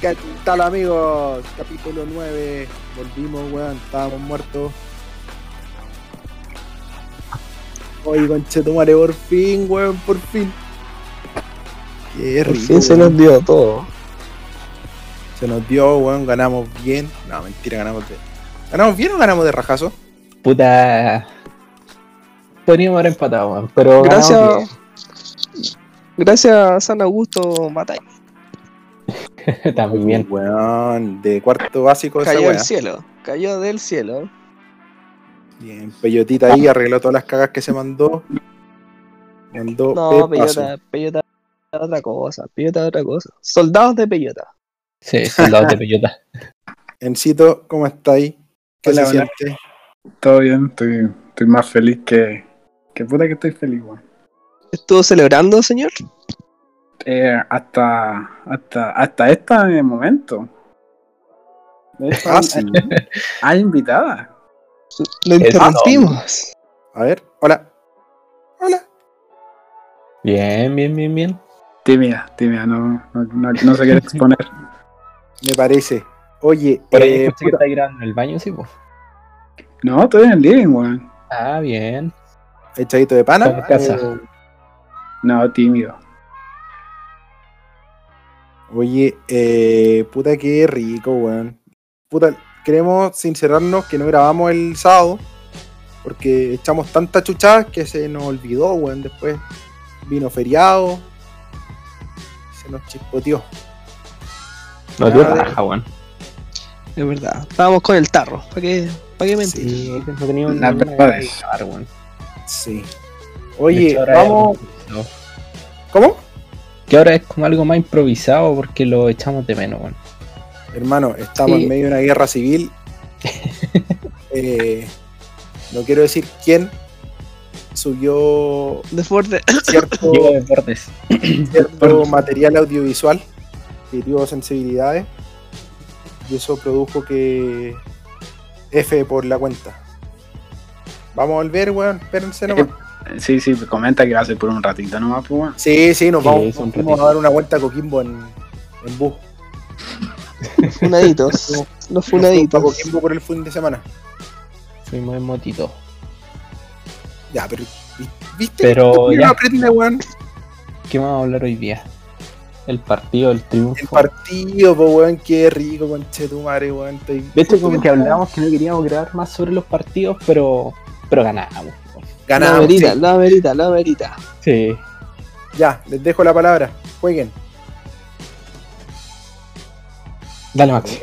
¿Qué tal amigos? Capítulo 9. Volvimos, weón. Estábamos muertos. Oye, conchetumare, por fin, weón, por fin. Qué Por rico. fin se weón. nos dio todo. Se nos dio, weón. Ganamos bien. No, mentira, ganamos de. ¿Ganamos bien o ganamos de rajazo? Puta. Podríamos haber empatado, weón, pero. Gracias. Gracias a San Augusto Matay. Bien. Está muy bien. Weón, de cuarto básico Cayó del cielo. Cayó del cielo. Bien, Peyotita ahí arregló todas las cagas que se mandó. Mandó No. Peyota, Peyota es otra cosa. Peyota otra cosa. Soldados de Peyota. Sí, soldados de Peyota. Encito, ¿cómo estáis? ¿Qué Hola, se hola. siente? Todo bien, estoy, estoy más feliz que. Que puta que estoy feliz, weón. ¿Estuvo celebrando, señor? Eh, hasta, hasta, hasta este momento. De hecho, Ah, hay, sí. hay invitada. Lo interrumpimos. A ver, hola. Hola. Bien, bien, bien, bien. Tímida, tímida, no, no, no, no se quiere exponer. Me parece. Oye, Por ahí eh, escuché que está grabando en el baño, sí. No, estoy en el living, weón. Ah, bien. echadito de pana. Está en casa. Eh, No, tímido. Oye, eh, puta que rico, weón. Puta, queremos sincerarnos que no grabamos el sábado. Porque echamos tanta chuchada que se nos olvidó, weón. Después vino feriado. Se nos chispoteó. No dio raja, weón. Es verdad. Estábamos con el tarro. ¿Para qué, para qué mentir? Sí, no tenía un. Las verdades. weón. Sí. De Oye, vamos. improvisado. ¿Cómo? Que ahora es como algo más improvisado porque lo echamos de menos, weón. Hermano, estamos Sí. en medio de una guerra civil. Eh, no quiero decir quién subió Desborde. cierto, cierto material audiovisual que hirió sensibilidades y eso produjo que F por la cuenta. Vamos a volver, weón, espérense nomás. Sí, sí, comenta que va a ser por un ratito nomás, pues, weón. Sí, sí, nos Sí, vamos, un nos vamos a dar una vuelta a Coquimbo en, en bus. Funaditos. Los Nos fuimos a funaditos. Coquimbo por el fin de semana. Fuimos en motito. Ya, pero vi- ¿viste? Pero ¿Por qué no ya. aprende, weón? ¿Qué vamos a hablar hoy día? El partido, el triunfo. El partido, po, weón, qué rico, conchetumare, weón. Estoy... De hecho, como que hablábamos que no queríamos grabar más sobre los partidos, pero, pero ganamos. La Ganamos. verita, sí. la verita, la verita. Sí. Ya, les dejo la palabra. Jueguen. Dale, Max.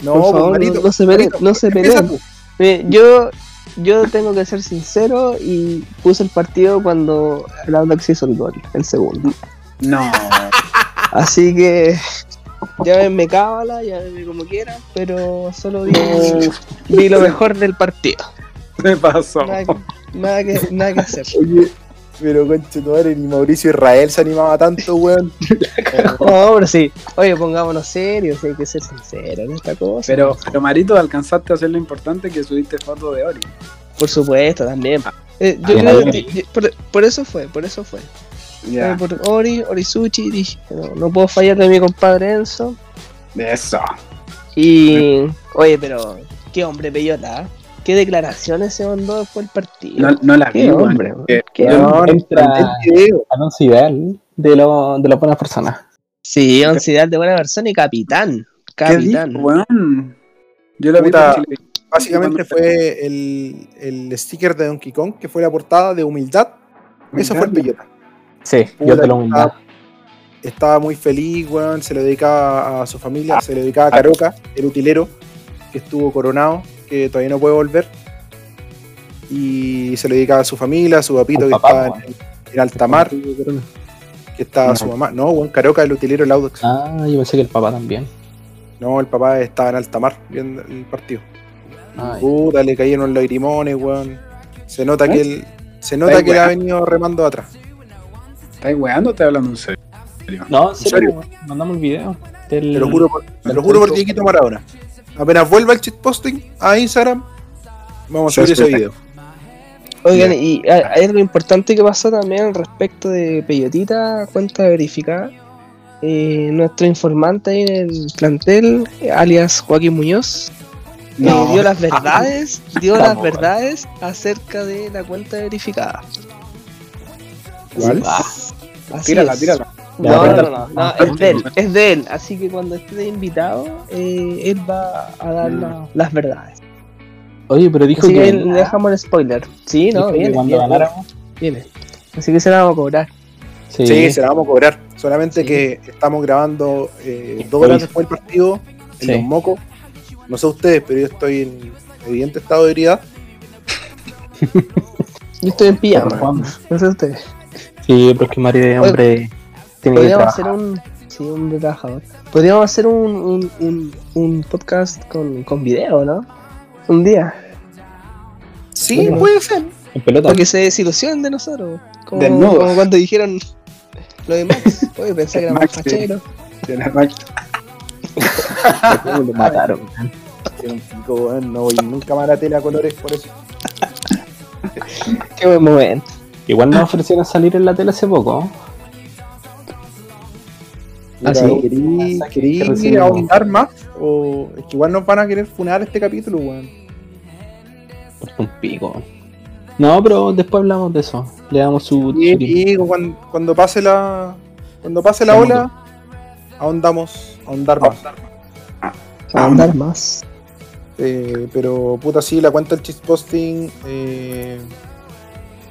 No, Por pues, favor, Marito, no, no se peleen, no se peleen. Eh, yo, yo tengo que ser sincero y puse el partido cuando el Audax hizo el gol, el segundo. No. Así que llámenme cábala, llámenme como quieran, pero solo vi, vi lo mejor del partido. ¿Qué pasó? Nada que, nada que, nada que hacer. Oye, pero conchetumare, ni Mauricio Israel se animaba tanto, weón. No, pero sí. Oye, pongámonos serios, hay que ser sinceros en esta cosa. Pero, pero Marito, alcanzaste a hacer lo importante que subiste foto de Ori. Por supuesto, también. Eh, yo Ah, creo bien, que- yo- por, por eso fue, por eso fue. Ya, Eh, por Ori, Orisuchi, dije, no, no puedo fallar de mi compadre Enzo. eso. Y, oye, pero, qué hombre bellota, ¿eh? Qué declaraciones se mandó después del partido. No, no la vi, qué hombre, Eh, qué anuncio ideal de, lo, de las buenas personas. Sí, once ideal de buena persona y capitán. ¿Qué Capitán. weón? Yo la vi Puta, Chile. Básicamente fue el, el sticker de Donkey Kong, que fue la portada de humildad. Eso fue el Peyota. Sí, Puta, yo te lo humildad. Estaba muy feliz, weón. Se lo dedicaba a su familia, se lo dedicaba a Caroca, el utilero, que estuvo coronado, que todavía no puede volver. Y se lo dedicaba a su familia, a su papito que papá, estaba en, en alta mar, que estaba No. su mamá. No, weón, Caroca, el utilero, el Audax. Ah, yo pensé que el papá también. No, el papá estaba en alta mar viendo el partido. Ay. Puta, le cayeron los lagrimones, weón. Se nota ¿Eh? que él, se nota que él ha venido remando atrás. ¿Estás weando o estás hablando en serio? No, en serio? serio, mandamos el video. del- Te lo juro por, te lo juro por Dieguito Maradona. Apenas vuelva el shitposting a Instagram, vamos a subir ese video. Oigan, y hay algo importante que pasó también al respecto de Peyotita, cuenta verificada. eh, nuestro informante ahí en el plantel, alias Joaquín Muñoz, eh, dio las verdades, dio las verdades acerca de la cuenta verificada. ¿Cuál? Así Tírala, es. tírala. No, no, no, no, no, es de él, es de él. Así que cuando esté de invitado, eh, él va a dar la- las verdades. Oye, pero dijo Así que que, le dejamos el spoiler. Sí, no, viene, cuando viene, ganáramos. viene. Así que se la vamos a cobrar. Sí, Sí, se la vamos a cobrar. Solamente Sí. que estamos grabando eh, dos horas después del partido en Sí. los mocos. No sé ustedes, pero yo estoy en evidente estado de ebriedad. Yo estoy en pijama. Juan. No sé ustedes. Sí, pero es que Mario es hombre tiene que Podríamos hacer un. Sí, un de trabajador. Podríamos hacer un, un, un, un podcast con, con video, ¿no? Un día. Sí, Bueno. puede ser. En pelota. Para que se desilusionen de nosotros. Como, como cuando dijeron lo de Max. Oye, pensé que era más Max, sí. fachero. Tiene Max. ¿Cómo lo mataron. No voy nunca más a la tele a colores por eso. Qué buen momento. Igual nos ofrecieron salir en la tele hace poco. Ah, sí. ¿Querí, ahondar más? O es que igual nos van a querer funar este capítulo, weón. Por un pico. No, pero después hablamos de eso. Le damos su. Tiempo. y cuando, cuando pase la cuando pase la Sí, ola, ahondamos, ahondar más. A andar más. Eh, pero puta sí, la cuenta del posting eh,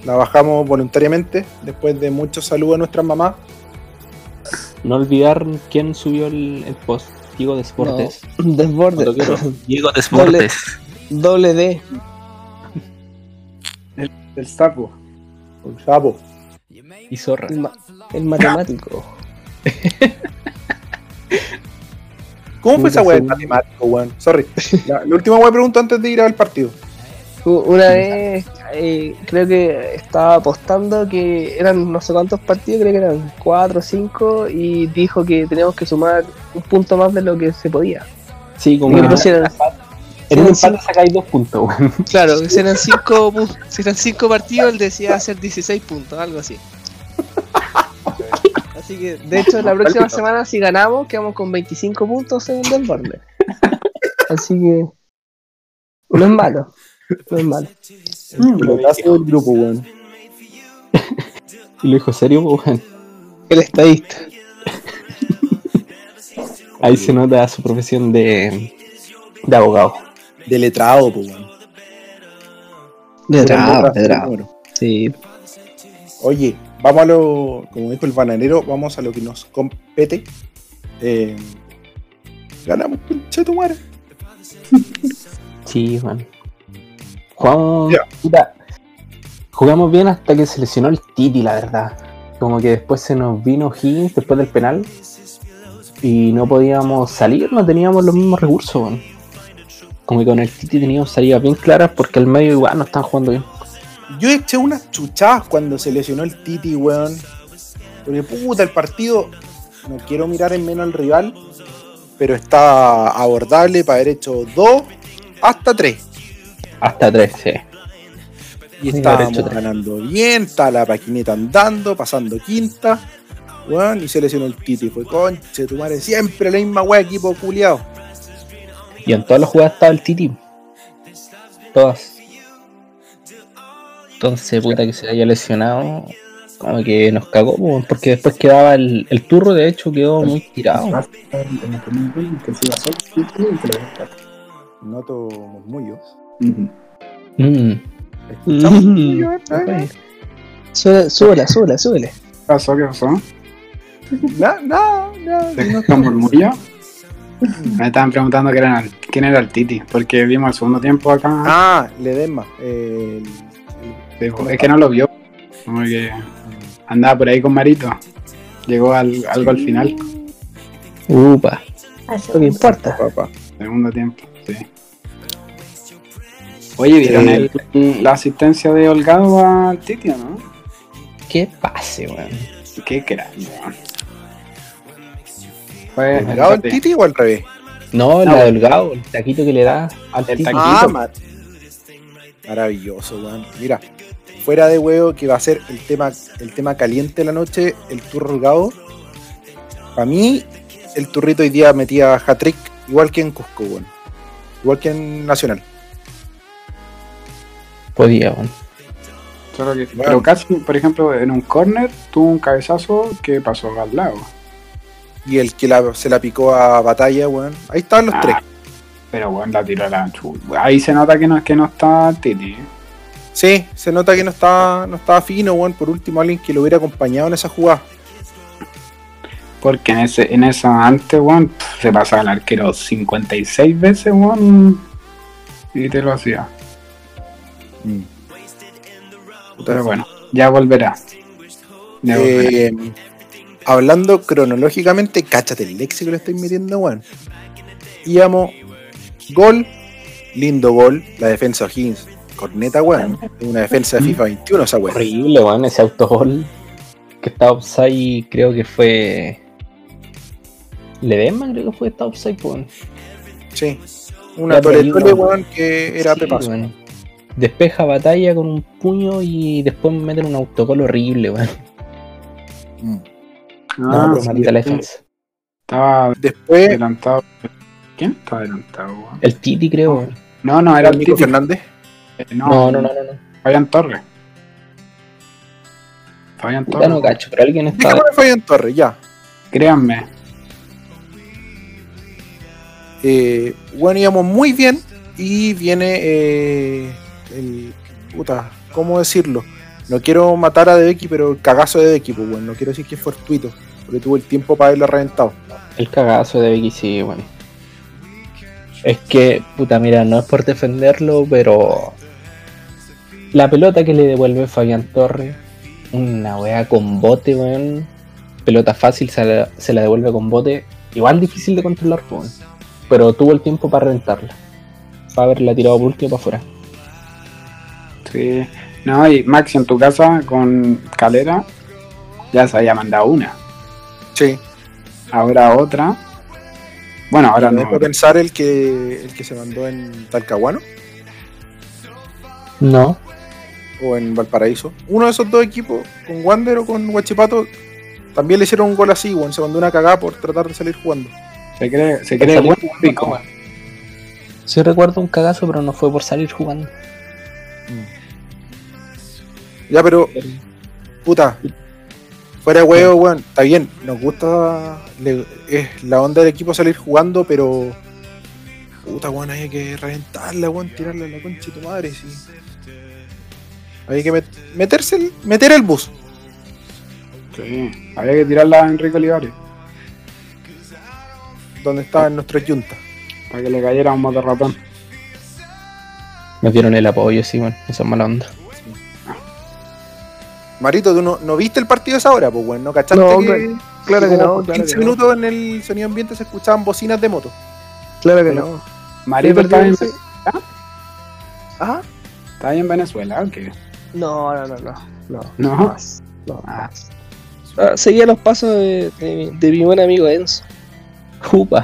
la bajamos voluntariamente después de muchos saludos a nuestras mamás. No olvidar quién subió el, el post. Diego Desportes. Desborde. Cuando quiero. Diego Doble- Doble D. El sapo. Un sapo. Y Zorra. El, ma- el matemático. ¿Cómo fue esa weá del matemático, weón? Sorry. La, la última weá pregunto antes de ir al partido. Una vez eh, creo que estaba apostando que eran no sé cuántos partidos, creo que eran cuatro o cinco, y dijo que teníamos que sumar un punto más de lo que se podía. Sí, como que pusieron- en un empate sacáis dos puntos, weón. Claro, si eran cinco, si eran cinco partidos, él decía hacer 16 puntos, algo así. Así que, de hecho, la próxima semana, si ganamos, quedamos con 25 puntos en el desborde. Así que, no es malo. No es malo. El pelotazo del grupo, weón. Y lo dijo serio, weón. El estadista. Ahí se nota su profesión de, de abogado. De letrado, pues, weón. Letrado, letrado. Sí. Oye, vamos a lo, como dijo el bananero, vamos a lo que nos compete. Eh, ganamos, pinche tu madre. Sí, weón. Jugamos. Puta, jugamos bien hasta que se lesionó el Titi, la verdad. Como que después se nos vino Higgins después del penal. Y no podíamos salir, no teníamos los mismos recursos, weón. Como que con el Titi teníamos salidas bien claras porque el medio igual no están jugando bien. Yo eché unas chuchadas cuando se lesionó el Titi, weón. Porque puta, el partido, no quiero mirar en menos al rival, pero está abordable para haber hecho dos hasta tres. Hasta tres, sí. Y Sí, estábamos ganando bien, está la paquineta andando, pasando quinta, weón, y se lesionó el Titi. Fue conche, tu madre, siempre la misma weá, equipo culiado. Y en todas las jugadas estaba el Titi. Todas. Entonces, puta que se haya lesionado, como que nos cagó, po, porque después quedaba el, el turro, de hecho, quedó muy tirado. Noto murmullos. Mm. ¿Escuchamos Mm. eh? Súbela, súbela, súbela, súbele. ¿Qué pasó? ¿Qué pasó? No, no, no. ¿Se escuchó un murmullo? Me estaban preguntando quién era, el, quién era el Titi, porque vimos el segundo tiempo acá. Ah, Ledesma. el- Sí, es que no lo vio. Como que andaba por ahí con Marito. Llegó al, algo al final, Upa. Lo que importa. segundo tiempo. Sí. Oye, ¿vieron Eh, el- la asistencia de Holgado al Titi o no? Qué pase, weón. Qué crack, weón. Fue ¿El Delgado el Titi o al revés? No, No, la weón. delgado, el taquito que le da al El Titi. taquito. Ah, ma- maravilloso, weón. Mira, fuera de huevo que va a ser el tema, el tema caliente de la noche, el tour Holgado. Para mí, el turrito hoy día metía hat-trick igual que en Cusco, weón. Igual que en Nacional. Podía, weón. Que- Bueno. Pero casi, por ejemplo, en un corner tuvo un cabezazo que pasó al lado. Y el que la- se la picó a batalla, weón. Ahí estaban los Ah, tres. Pero bueno, la tiró a la chu- Ahí se nota que no, que no está Titi. Sí, se nota que no estaba, no estaba fino, weón. Por último, alguien que lo hubiera acompañado en esa jugada. Porque en ese, en esa antes, weón, se pasaba el arquero 56 veces, weón. Y te lo hacía. Pero bueno, ya volverá. Ya volverá. Eh, hablando cronológicamente, cáchate el léxico que le estoy metiendo, weón. Íbamos, gol, lindo gol, la defensa O'Higgins, corneta, weón. Una defensa de FIFA 21 esa weón. Horrible, weón, ese autogol que está offside, creo que fue. Ledesma, creo que fue está offside, weón. Sí. Una digo- weón, que era Sí, pepazo. weón. Despeja batalla con un puño y después meten un autogol horrible, weón. Mm. Ah, No, pero sí, maldita la defensa. Estaba Después, adelantado. ¿Quién estaba adelantado, weón? El Titi, creo, weón. No, no, era el Nico Titi. Fernández. Eh, No, no, no, no. no. Fabián Torres. Fabián Torres. no cacho, pero alguien está. Déjame Fabián Torres, ya. Créanme. Eh, bueno, íbamos muy bien y viene eh, el... Puta, ¿cómo decirlo? No quiero matar a Debeki, pero el cagazo de Debeki, pues bueno, no quiero decir que es fortuito, porque tuvo el tiempo para haberlo reventado. El cagazo de Becky, sí, bueno. Es que, puta, mira, no es por defenderlo, pero. La pelota que le devuelve Fabián Torres, una weá con bote, weón. Pelota fácil, se la, devuelve con bote. Igual difícil de controlar, weón. Pero tuvo el tiempo para reventarla. Para haberla tirado por último para afuera. Sí. No, y Max en tu casa con Calera ya se había mandado una. Sí, Ahora otra. Bueno, ahora no. dejo pensar el que, el que se mandó en Talcahuano No. o en Valparaíso. Uno de esos dos equipos, con Wander o con Huachipato, también le hicieron un gol así, bueno, se mandó una cagada por tratar de salir jugando. Se cree, se cree buen pico. Sí recuerdo un cagazo, pero no fue por salir jugando. Ya, pero puta, fuera de huevo, weón, está bien, nos gusta, le- es la onda del equipo salir jugando, pero puta, weón, hay que reventarla, weón, tirarla a la concha de tu madre, sí. Hay que met- meterse el, meter el bus. Sí. Había que tirarla a Enrique Olivares donde está nuestro yunta. para que le cayera un motor ratón. Nos dieron el apoyo, sí, bueno, esa es mala onda. Marito, ¿tú no, no viste el partido a esa hora? Pues, weón, ¿no cachaste No, que, claro, claro que no, por claro 15 que no. minutos en el sonido ambiente se escuchaban bocinas de moto? Claro que no. Marito Sí, está en, sí. ¿Ah? está ahí en Venezuela, ¿o qué? No, no, no, no. No. No. Más. No. Ah, Ah, seguía los pasos de, de mi- de mi buen amigo Enzo. Jupa.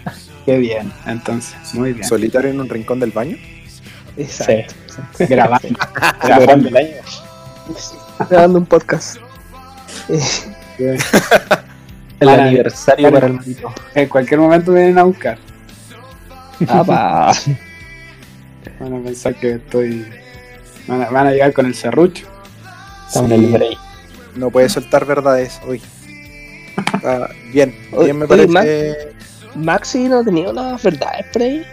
qué bien. Entonces, muy bien. Solitario en un rincón del baño. Exacto. Grabando. Grabando el año. Grabando un podcast. Eh, El Para- aniversario para- para el marito. En cualquier momento vienen a buscar. Van a pensar que estoy. Van a, van a llegar con el serrucho. Break. No puede soltar verdades hoy. Ah, bien, bien me oye, parece. Maxi no ha tenido las verdades por ahí.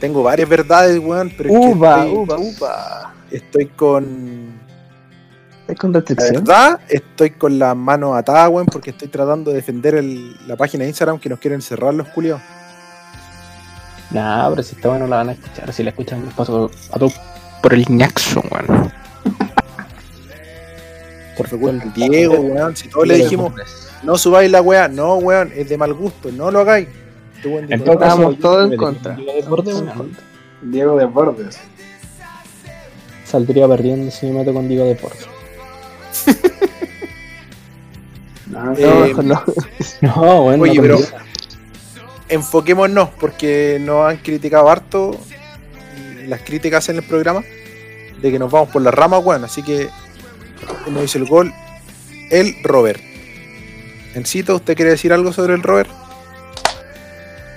Tengo varias verdades, weón, pero es que Uva, estoy, uva, uva. estoy con. ¿Es con La restricción? verdad, estoy con las manos atadas, weón, porque estoy tratando de defender el- la página de Instagram que nos quieren cerrar los culiados. Nah, pero si está bueno la van a escuchar. Si la escuchan, les paso a todos por el ñaxo, weón. Por favor, el Diego, weón, si todos le dijimos, no subáis la weá, no, weón, es de mal gusto, no lo hagáis. Todo "No, caso, Estábamos todos en contra. Diego de Bordes. Saldría perdiendo si me meto con Diego Deportes. No, Eh, No, mejor no. No, bueno, Oye, no pero- enfoquémonos, porque nos han criticado harto y las críticas en el programa de que nos vamos por las ramas, weón. Así que nos hizo el gol el Robert. Encito, ¿usted quiere decir algo sobre el Robert?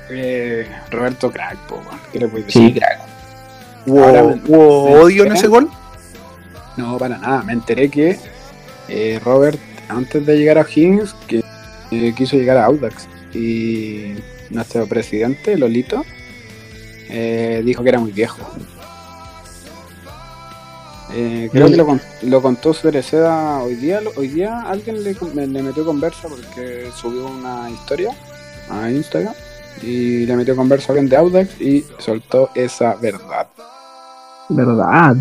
Eh, Roberto Crack, po. ¿Qué le puedes decir? Sí, crack. ¿Hubo, Ahora me- hubo me odio en ese gol? No, para nada. Me enteré que eh, Robert, antes de llegar a Higgins, que eh, quiso llegar a Audax. Y nuestro presidente, Lolito, eh, dijo que era muy viejo. Eh, creo que lo, lo contó Cereceda hoy día. Hoy día alguien le, le metió conversa porque subió una historia a Instagram y le metió conversa a alguien de Audax y soltó esa verdad. ¿Verdad?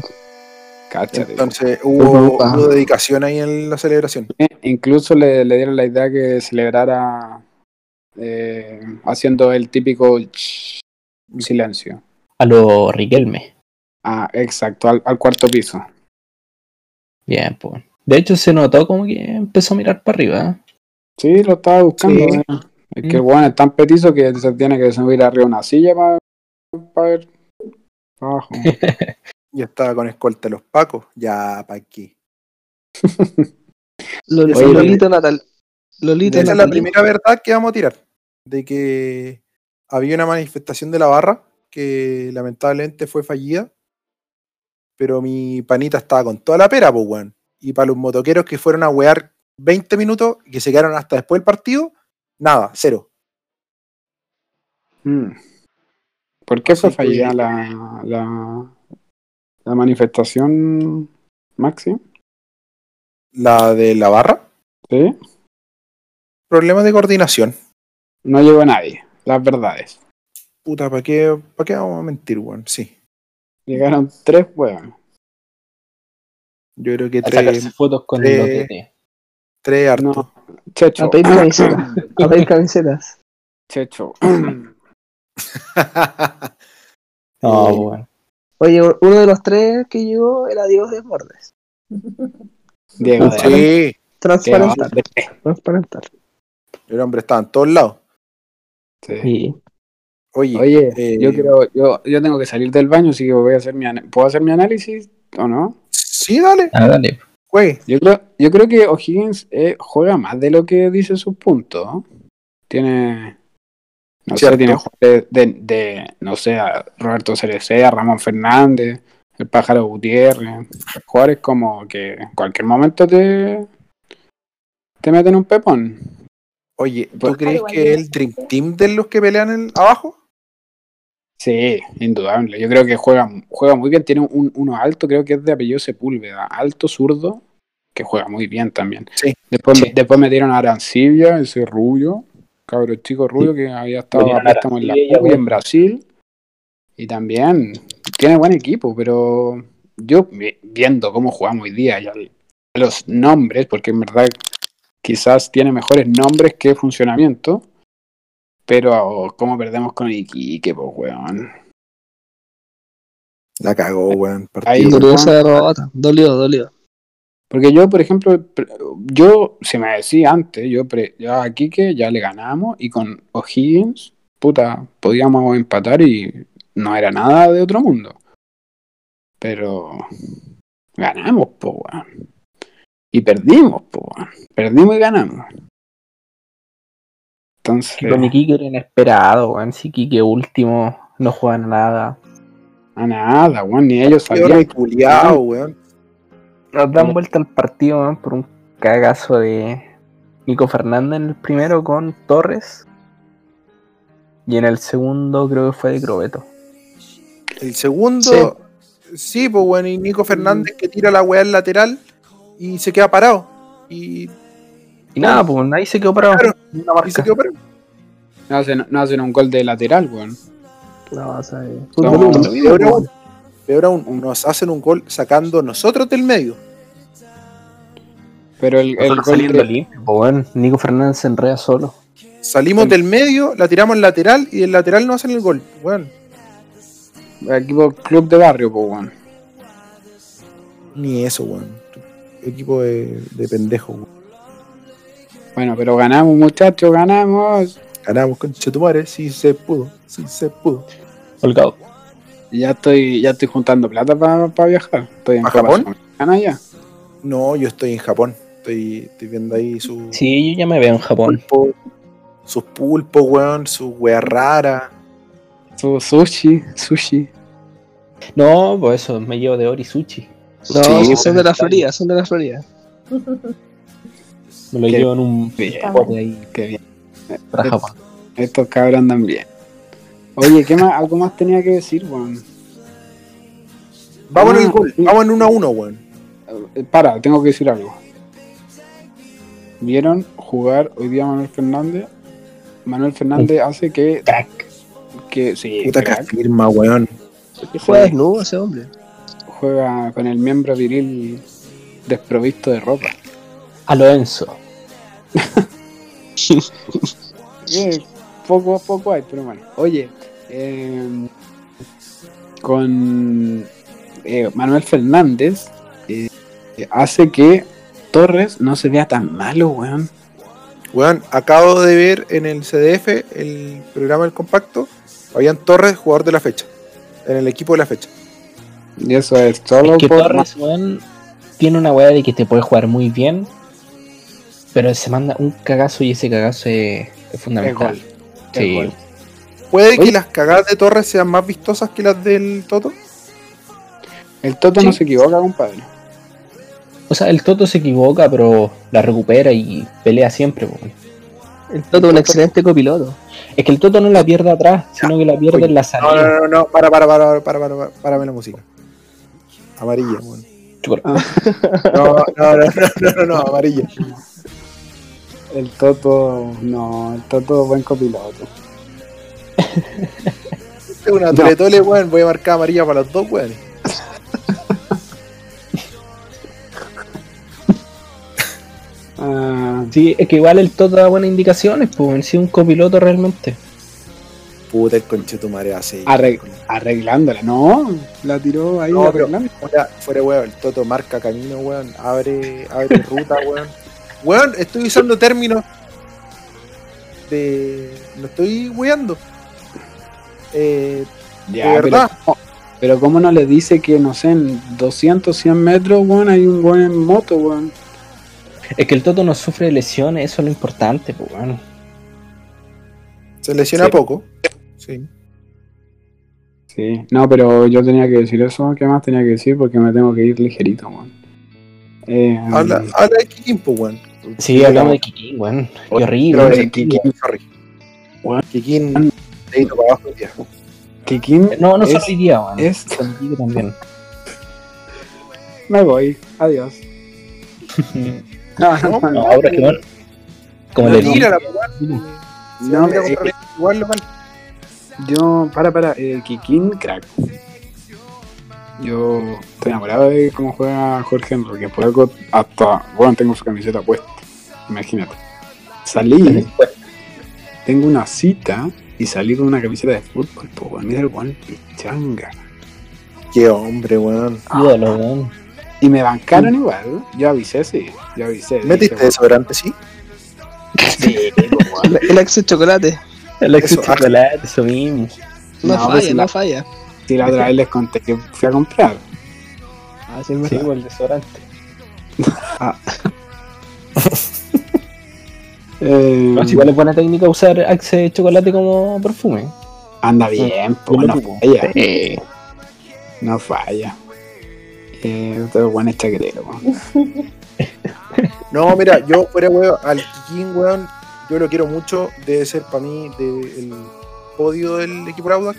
Cáchate. Entonces hubo, Opa. hubo dedicación ahí en la celebración. Eh, Incluso le, le dieron la idea que celebrara eh, haciendo el típico silencio. A lo Riquelme. Ah, exacto, al, al cuarto piso. Bien, pues. De hecho, se notó como que empezó a mirar para arriba. ¿eh? Sí, lo estaba buscando. Sí. eh. Es que el Mm. weón es tan petizo que se tiene que subir arriba de una silla para ver pa' abajo. Ya estaba con escolta los pacos. Ya, pa' aquí. Lol- Oye, Lolito Natal. Lolito Esa es la primera verdad que vamos a tirar. De que había una manifestación de la barra que lamentablemente fue fallida. Pero mi panita estaba con toda la pera, pues, weón. Y para los motoqueros que fueron a wear 20 minutos y que se quedaron hasta después del partido, nada, cero. Mm. ¿Por qué fue fallida la, la, la manifestación, Maxi? La de la barra, ¿Sí? problemas de coordinación. No llegó nadie, las verdades. Puta, ¿para qué, ¿para qué vamos a mentir, weón? Sí. Llegaron tres huevos. Yo creo que A tres, fotos con tres- DT. tres harto. No, Checho. A pedir camisetas. A pedir camisetas. Checho. No, Eh, bueno. Oye, uno de los tres que llegó era Diego Desbordes. Diego, Sí. sí, Transparentar. Transparentar. el hombre estaba en todos lados. Sí. Sí. Oye, Oye, eh, yo creo, yo, yo tengo que salir del baño, así que voy a hacer mi ¿Puedo hacer mi análisis o no? sí, dale, Ah, dale. güey. Yo creo, yo creo que O'Higgins eh, juega más de lo que dice sus puntos. Tiene. No Cierto. sé, tiene jugadores de, de, no sé, a Roberto Cerecea, Ramón Fernández, el Pájaro Gutiérrez. Jugadores como que en cualquier momento te, te meten un pepón. Oye, ¿tú Pues- crees que el Dream Team de los que pelean abajo? Sí, indudable. Yo creo que juega, juega muy bien. Tiene un, uno alto, creo que es de apellido Sepúlveda. Alto zurdo, que juega muy bien también. Sí. Después, Sí. después metieron a Arancibia, ese rubio, cabro chico rubio que había estado a préstamo en la U y en. Brasil. Y también tiene buen equipo, pero yo vi- viendo cómo jugamos hoy día y los nombres, porque en verdad quizás tiene mejores nombres que funcionamiento. Pero cómo perdemos con Iquique, pues, weón. La cagó, weón. Ahí-. Dolió esa derrota. Dolió, dolió. Porque yo, por ejemplo, yo, se me decía antes, yo, pre- yo a Quique ya le ganamos y con O'Higgins, puta, podíamos empatar y no era nada de otro mundo. Pero ganamos, po, weón. Y perdimos, po, weón. Perdimos y ganamos. Entonces, Con mi Kike era inesperado, weón. Si Kike último, no juegan nada. a nada, weón, ni ellos sabían. reculeado, weón. Nos dan vuelta al partido, weón, por un cagazo de Nico Fernández en el primero con Torres. Y en el segundo creo que fue de Crobeto. El segundo, sí, pues bueno, y Nico Fernández que tira la weá al lateral y se queda parado. Y, Y nada, pues ahí se quedó parado. Claro. Una y se quedó parado. No hacen, no hacen un gol de lateral, weón. No, o sea, No. Peor aún, nos hacen un gol sacando nosotros del medio. Pero el, el gol saliendo de- limpio, pues, weón. Nico Fernández se enreda solo. Salimos El- del medio, la tiramos al lateral y del lateral no hacen el gol. Weón, equipo club de barrio, pues, weón. ni eso, weón. Equipo de, de pendejos, weón. Bueno, pero ganamos, muchachos, ganamos. Ganamos con Chetumare, sí se pudo, sí se pudo. Holgado. Ya estoy, ya estoy juntando plata para viajar. Estoy en ¿A Japón? Ya. No, yo estoy en Japón. Estoy, estoy viendo ahí su Sí, yo ya me veo en Japón. pulpo, sus pulpos, weón, su wea rara. Su sushi, sushi. No, pues eso, me llevo de Ori Sushi. No, Sí, son de la Florida, son de la Florida. Me lo Qué llevo en un bien. bote ahí Qué bien. para Japón. Estos cabros andan bien. Oye, ¿qué más? Algo más tenía que decir, weón. Vamos en Ah, el gol, sí. vamos en 1 a 1, weón. Eh, Para, tengo que decir algo. ¿Vieron jugar hoy día Manuel Fernández? Manuel Fernández hace que, Crack. que sí, Puta que crack, firma, weón. Juega desnudo ese hombre. juega con el miembro viril desprovisto de ropa. A lo Enzo. Eh, poco a poco hay, pero bueno. Oye, eh, con eh, Manuel Fernández eh, hace que Torres no se vea tan malo, weón. Weón, acabo de ver en el CDF, el programa del compacto, habían Torres, jugador de la fecha. En el equipo de la fecha. Y eso es solo Es que por Torres, weón, tiene una weá de que te puede jugar muy bien, pero se manda un cagazo y ese cagazo es, es fundamental. Es Sí. gol. ¿Puede que Oye. las cagadas de Torres sean más vistosas que las del Toto? El Toto no Sí. se equivoca, compadre. O sea, el Toto se equivoca, pero la recupera y pelea siempre. weón. El Toto es un excelente copiloto. Es que el Toto no la pierde atrás, sino que la pierde Oye, en la No, salida. no, no, no, para, para, para, para, para, para, párame la música. Amarilla, weón. Chocolate. No, no, no, no, no, no, no, amarilla. El Toto, no, el Toto es buen copiloto. Es una tole tole, weón. Voy a marcar amarilla para los dos, weón. Ah, Sí, es que igual el Toto da buenas indicaciones, pues sí un copiloto realmente. Puta, el concheto madre así. Arre- arreglándola, no, la tiró ahí No, pero- arreglando. Fuera, fuera, weón. El Toto marca camino, weón. Abre, abre ruta, weón. Weón, estoy usando términos de. No estoy weando. Eh, Ya, de pero, verdad. ¿cómo- pero cómo no le dice que, no sé, en 200, 100 metros, weón, hay un weón en moto, weón. Es que el Toto no sufre lesiones, eso es lo importante, pues bueno. se lesiona Sí. poco. Sí. Sí, no, pero yo tenía que decir eso, ¿qué más tenía que decir? Porque me tengo que ir ligerito, weón. Eh, Habla, habla de Kikín, weón. Sí, hablamos de Kikín, weón. Qué Pero horrible. de Kikín, sorry. Weón. Kikín, dedito para abajo, No, no es- solo hoy día, weón. es- también. Me voy, adiós. No, no, No, No, ahora que bueno. Como No, le digo. No, a eh, igual local. Yo, para, para, eh, Kikín, crack. Yo estoy enamorado de cómo juega Jorge Enrique. Por algo, hasta, bueno, tengo su camiseta puesta. Imagínate. Salí, tengo una cita y salí con una camiseta de fútbol. Pues, weón, mira el weón pichanga. Qué hombre, weón. Ídolo, weón. Y me bancaron igual. Yo avisé, sí. Yo avisé. ¿Metiste dije, desodorante, sí? Sí, weón. El, Axe chocolate. El éxito chocolate, eso mismo. No, No, falla, pues si no la- falla. Si la otra vez les conté que fui a comprar. Ah, sí, es Sí, pues, el desodorante. Eh, igual es buena técnica usar Axe chocolate como perfume. anda bien, pues, lo no falla. No falla. Eh, todo buen es chaquetero, weón. No, mira, yo fuera, weón, al Kikín, weón, yo lo quiero mucho. Debe ser para mí de- el podio del equipo de Audax.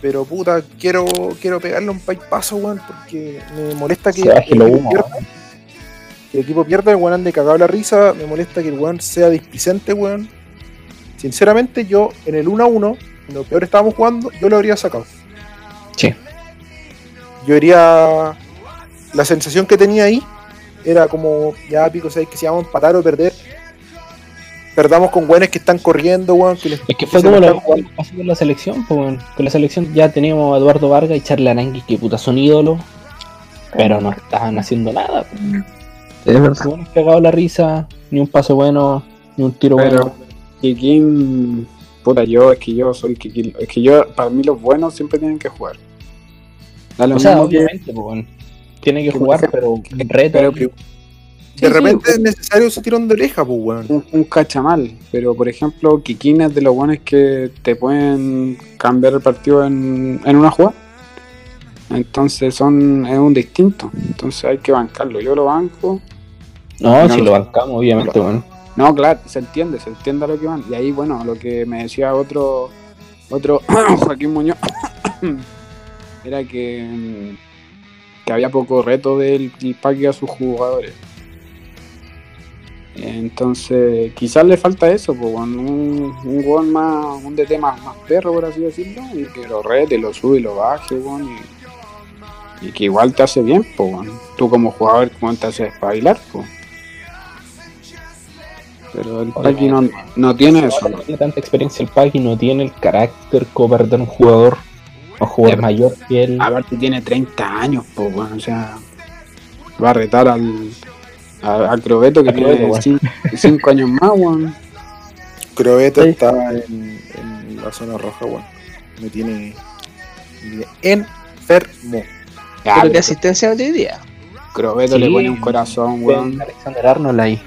Pero puta, quiero, quiero pegarle un paso, weón, porque me molesta que Se baje el lo humo. pierda. Que el equipo pierda, el weón ande cagado la risa. Me molesta que el weón sea displicente, weón. Sinceramente, yo en el 1 a 1, lo peor estábamos jugando, yo lo habría sacado. Sí. Yo iría. La sensación que tenía ahí era como, ya pico, ¿sabes? Que si vamos a empatar o perder, perdamos con weones que están corriendo, weón. Que les, Es que fue como lo que pasó con la selección, pues, weón. Con la selección ya teníamos a Eduardo Vargas y Charlie Arangui, que puta son ídolos, pero no estaban haciendo nada. pues. Es verdad. Bueno, cagado la risa, ni un pase bueno, ni un tiro Pero bueno. Kikín, puta, yo, es que yo soy Kikín. Es que yo, para mí los buenos siempre tienen que jugar. Da lo O sea, mismo que- obviamente, pues, weón. Tiene que que, jugar, pero en reto. pero- de repente es necesario ese tirón de oreja, pues, weón. un, un cachamal, pero por ejemplo, Kikín es de los buenos que te pueden cambiar el partido en, en una jugada. Entonces son es un distinto. Entonces hay que bancarlo. Yo lo banco. No, No si lo- bancamos, obviamente, weón. No, claro, se entiende, se entiende a lo que van. Y ahí, bueno, lo que me decía otro, otro Joaquín Muñoz, era que, mm, que había poco reto del pack a sus jugadores. Entonces, quizás le falta eso, pues, weón, un, un weón más, un DT más, más perro, por así decirlo, y que lo rete, lo sube y lo baje, weón, y, y que igual te hace bien, pues, weón. Tú como jugador, ¿cómo te haces bailar, pues? Pero el Paki no, no tiene eso. No tiene tanta experiencia el pack y no tiene el carácter como para perder un jugador o jugador mayor que él. Aparte tiene 30 años, pues, weón, o sea, va a retar al, a, a Crobeto que A tiene weón. 5 años más, weón. Crobeto Sí. está en, en la zona roja, weón. Me tiene me tiene enfermo. Ya, Pero qué asistencia no te diría. Crobeto Sí. le pone un corazón, weón. Alexander Arnold ahí.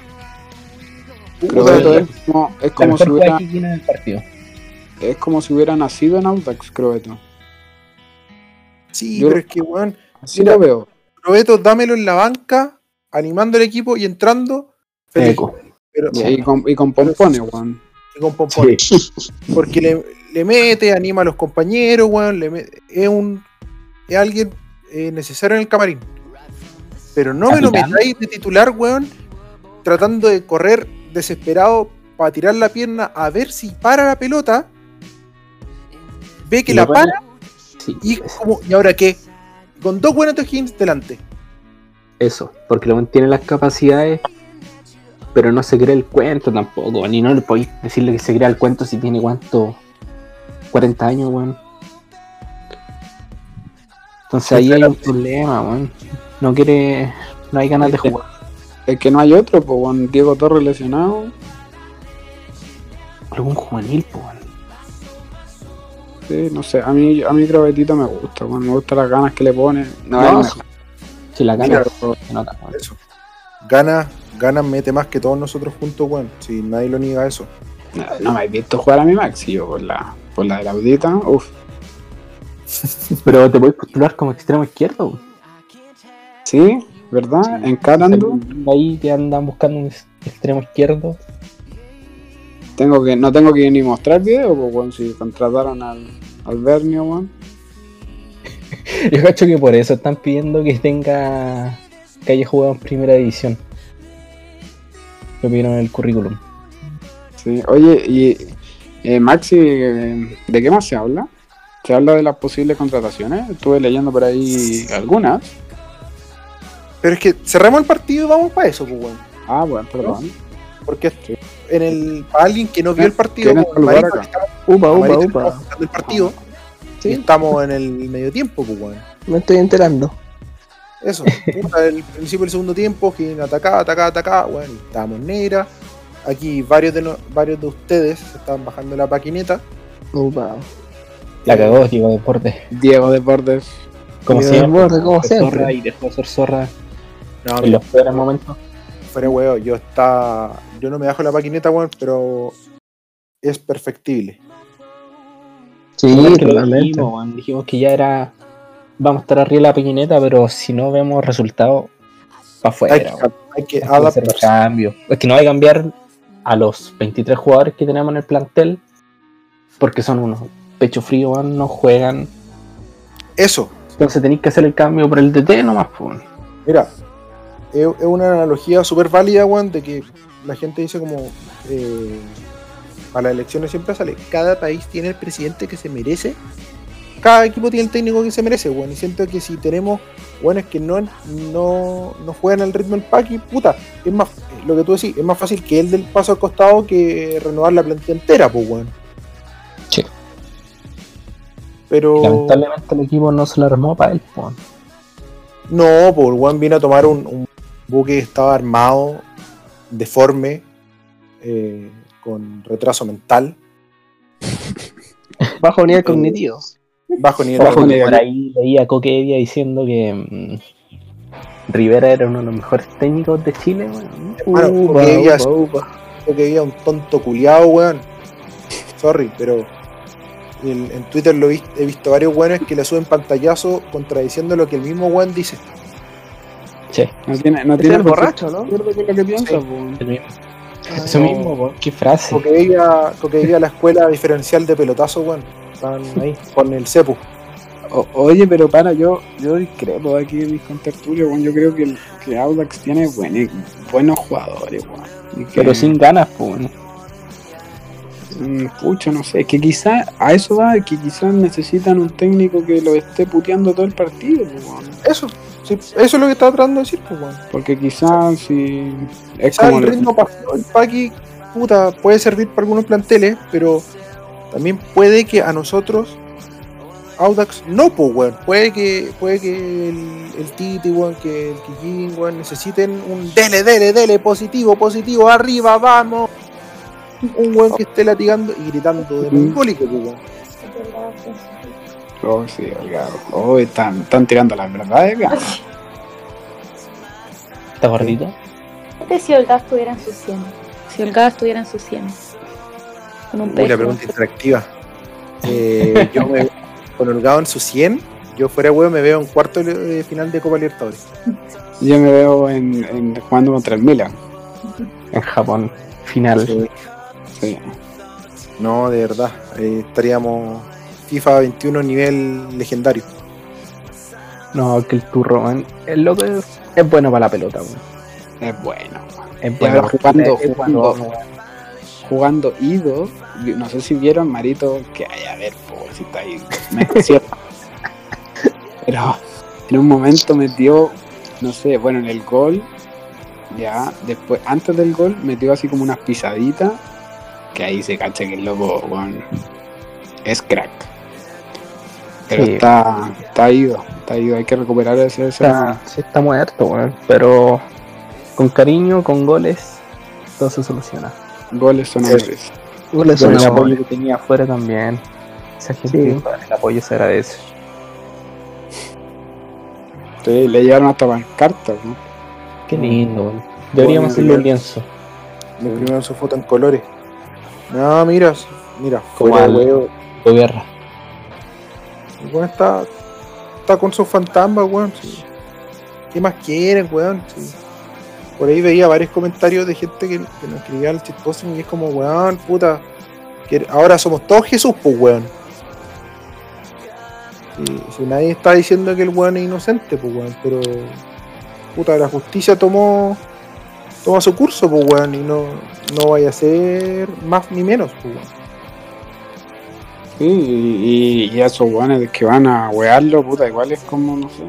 Crobeto es como, es como si hubiera, tiene es como si hubiera nacido en Audax, Crobeto. Sí, Yo- pero es que, weón, Así Mira. lo veo. Crobeto, dámelo en la banca, animando el equipo y entrando. Feliz. Eco. Pero, Y con, y con pompones, weón. y con pompones. Porque le, le mete, anima a los compañeros, weón. le es un es alguien eh, necesario en el camarín. Pero no me lo metáis de titular, weón, tratando de correr desesperado para tirar la pierna a ver si para la pelota. Ve que Y la para Sí, y, como, ¿y ahora qué? Con dos buenos Higgins delante. eso, porque lo tiene las capacidades, pero no se cree el cuento tampoco, ni no le podéis decirle que se crea el cuento si tiene cuánto 40 años, weón. Entonces ahí hay un problema, weón. No quiere, no hay ganas de Este- jugar. Es que no hay otro, pues, weón. Diego Torres lesionado. Algún juvenil, pues, weón. Sí, no sé, a mí, a mí Crobetito me gusta, weón. Me gustan las ganas que le pone. No, No. Si la gana, Mira, se nota, weón. Eso. Gana, gana, mete más que todos nosotros juntos, weón. Si nadie lo niega eso. No, no me he visto jugar a mi Maxi, yo por la, por la de la audita, uff. Pero te podéis postular como extremo izquierdo. Sí, ¿verdad? Encarando. Ahí que andan buscando un ex- extremo izquierdo. Tengo que, no tengo que ni mostrar video, pues, si contrataron al, al Bernio. Yo cacho que por eso están pidiendo que tenga que haya jugado en primera división. Lo pidieron en el currículum. Sí, oye, y eh, Maxi, eh, ¿de qué más se habla? Se habla de las posibles contrataciones. Estuve leyendo por ahí algunas. Pero es que cerramos el partido y vamos para eso, pues, weón. Ah, bueno, perdón. Porque en el, para alguien que no vio el partido, ¿Quieren como saludar Marito, acá? estamos- Upa, upa, upa. el partido Sí. y estamos en el medio tiempo, pues. Me estoy enterando. Eso, el principio del segundo tiempo, que atacaba, atacaba, atacaba, bueno, estábamos negra. Aquí varios de no- varios de ustedes se estaban bajando la paquineta. Upa. La cagó, Diego Deportes. Diego Deportes. Como Diego siempre. Deportes, como siempre. Zorra y dejó de ser zorra No, en los peores momentos. fuera huevo, yo está. Yo no me bajo la paquineta, weón, pero es perfectible. Sí, totalmente. dijimos, weón. dijimos que ya era. Vamos a estar arriba de la paquineta, pero si no vemos resultados, para afuera. Hay que, weón. hay que Hay que hacer cambio. Es que no hay que cambiar a los 23 jugadores que tenemos en el plantel, porque son unos pecho frío, no juegan. Eso, Entonces tenéis que hacer el cambio por el DT nomás, pues. mira, es, es una analogía súper válida, weón, de que la gente dice como. eh, a las elecciones siempre sale. Cada país tiene el presidente que se merece. Cada equipo tiene el técnico que se merece, weón. Y siento que si tenemos weones que no, no, no juegan al ritmo del pack, y puta, es más, lo que tú decís, es más fácil que él del paso al costado que renovar la plantilla entera, pues, weón. Pero. Lamentablemente el equipo no se lo armó para él, pues. No, pues el weón vino a tomar un, un buque que estaba armado, deforme, eh, con retraso mental, Bajo nivel cognitivo. bajo nivel Bajo nivel. Por ahí leía a Coquedia diciendo que, mm, Rivera era uno de los mejores técnicos de Chile, weón. Upa, porque había- upa, upa. Creo que había un tonto culiado, weón. Sorry, pero el- en Twitter lo he, vis- he visto varios weones que le suben pantallazo contradiciendo lo que el mismo weón dice. Che, No tiene, no tiene el borracho, ¿no? con lo que piensa, Sí. Ah, Eso no. mismo, weón. Qué frase. Porque veía, porque veía la escuela diferencial de pelotazo, weón. Están ahí, con el cepu. O- oye, pero para, yo, yo discrepo aquí de mis contertulios, weón. Yo creo que, el- que Audax tiene buen- buenos jugadores, weón. Y que- Pero sin ganas, pues, Pucha, no sé, que quizá a eso va, que quizás necesitan un técnico que lo esté puteando todo el partido, pues. Eso, sí, eso es lo que estaba tratando de decir, pues, weón. porque quizás si es como el ritmo pasado el Paki, puta, puede servir para algunos planteles, pero también puede que a nosotros, Audax, no, pues, weón. Puede que, puede que el, el Titi, weón, que el weón, necesiten un dele, dele, dele, positivo, positivo, arriba, vamos. Un weón que esté latigando y gritando de mongólico, pues, weón. Oh, sí, oiga, oh, están, están tirando las verdades, acá. ¿Está gordito? Este si Olga estuviera en su 100. Si Olga estuviera en su 100. Con un peso. la pregunta interactiva. Eh, yo me, con Holgado en su 100, yo fuera weón me veo en cuarto de de final de Copa Libertadores. Yo me veo en, en jugando contra el Milan. En Japón. Final. Sí. Sí. No, de verdad. eh, estaríamos FIFA 21 nivel legendario. No, que el turro, weón. El loco es, es bueno para la pelota, weón. Es bueno. Es bueno ahora jugando, es jugando, bueno, jugando Ido, no sé si vieron Marito, que hay a ver, pobrecito ahí, me. Pero en un momento metió, no sé, bueno, en el gol, ya, después, antes del gol, metió así como unas pisaditas, que ahí se cacha que el loco, bueno, es crack. Pero Sí. está, está ido, está ido, hay que recuperar ese, ese Está, sí está muerto, weón. Pero con cariño, con goles, todo se soluciona. goles son Sí. amores. Goles son el apoyo que tenía afuera también. Esa gente, Sí. el apoyo se agradece. Sí, le llevaron hasta pancartas, ¿no? Qué lindo, weón. Deberíamos hacerle un lienzo. Me imprimieron su foto en colores. No, mira, mira, Como al- huevo. Guerra. El weón está, está con sus fantasmas, weón. sí. ¿Qué más quieren, weón? Sí. Por ahí veía varios comentarios de gente que, que nos escribía al shitposting y es como, weón, puta. que ahora somos todos Jesús, pues, weón. Y si nadie está diciendo que el weón es inocente, pues, weón. Pero, puta, la justicia tomó toma su curso, pues, weón. Y no, no vaya a ser más ni menos, pues, weón. Sí, y, y esos guanes que van a wearlo, puta, igual es como, no sé.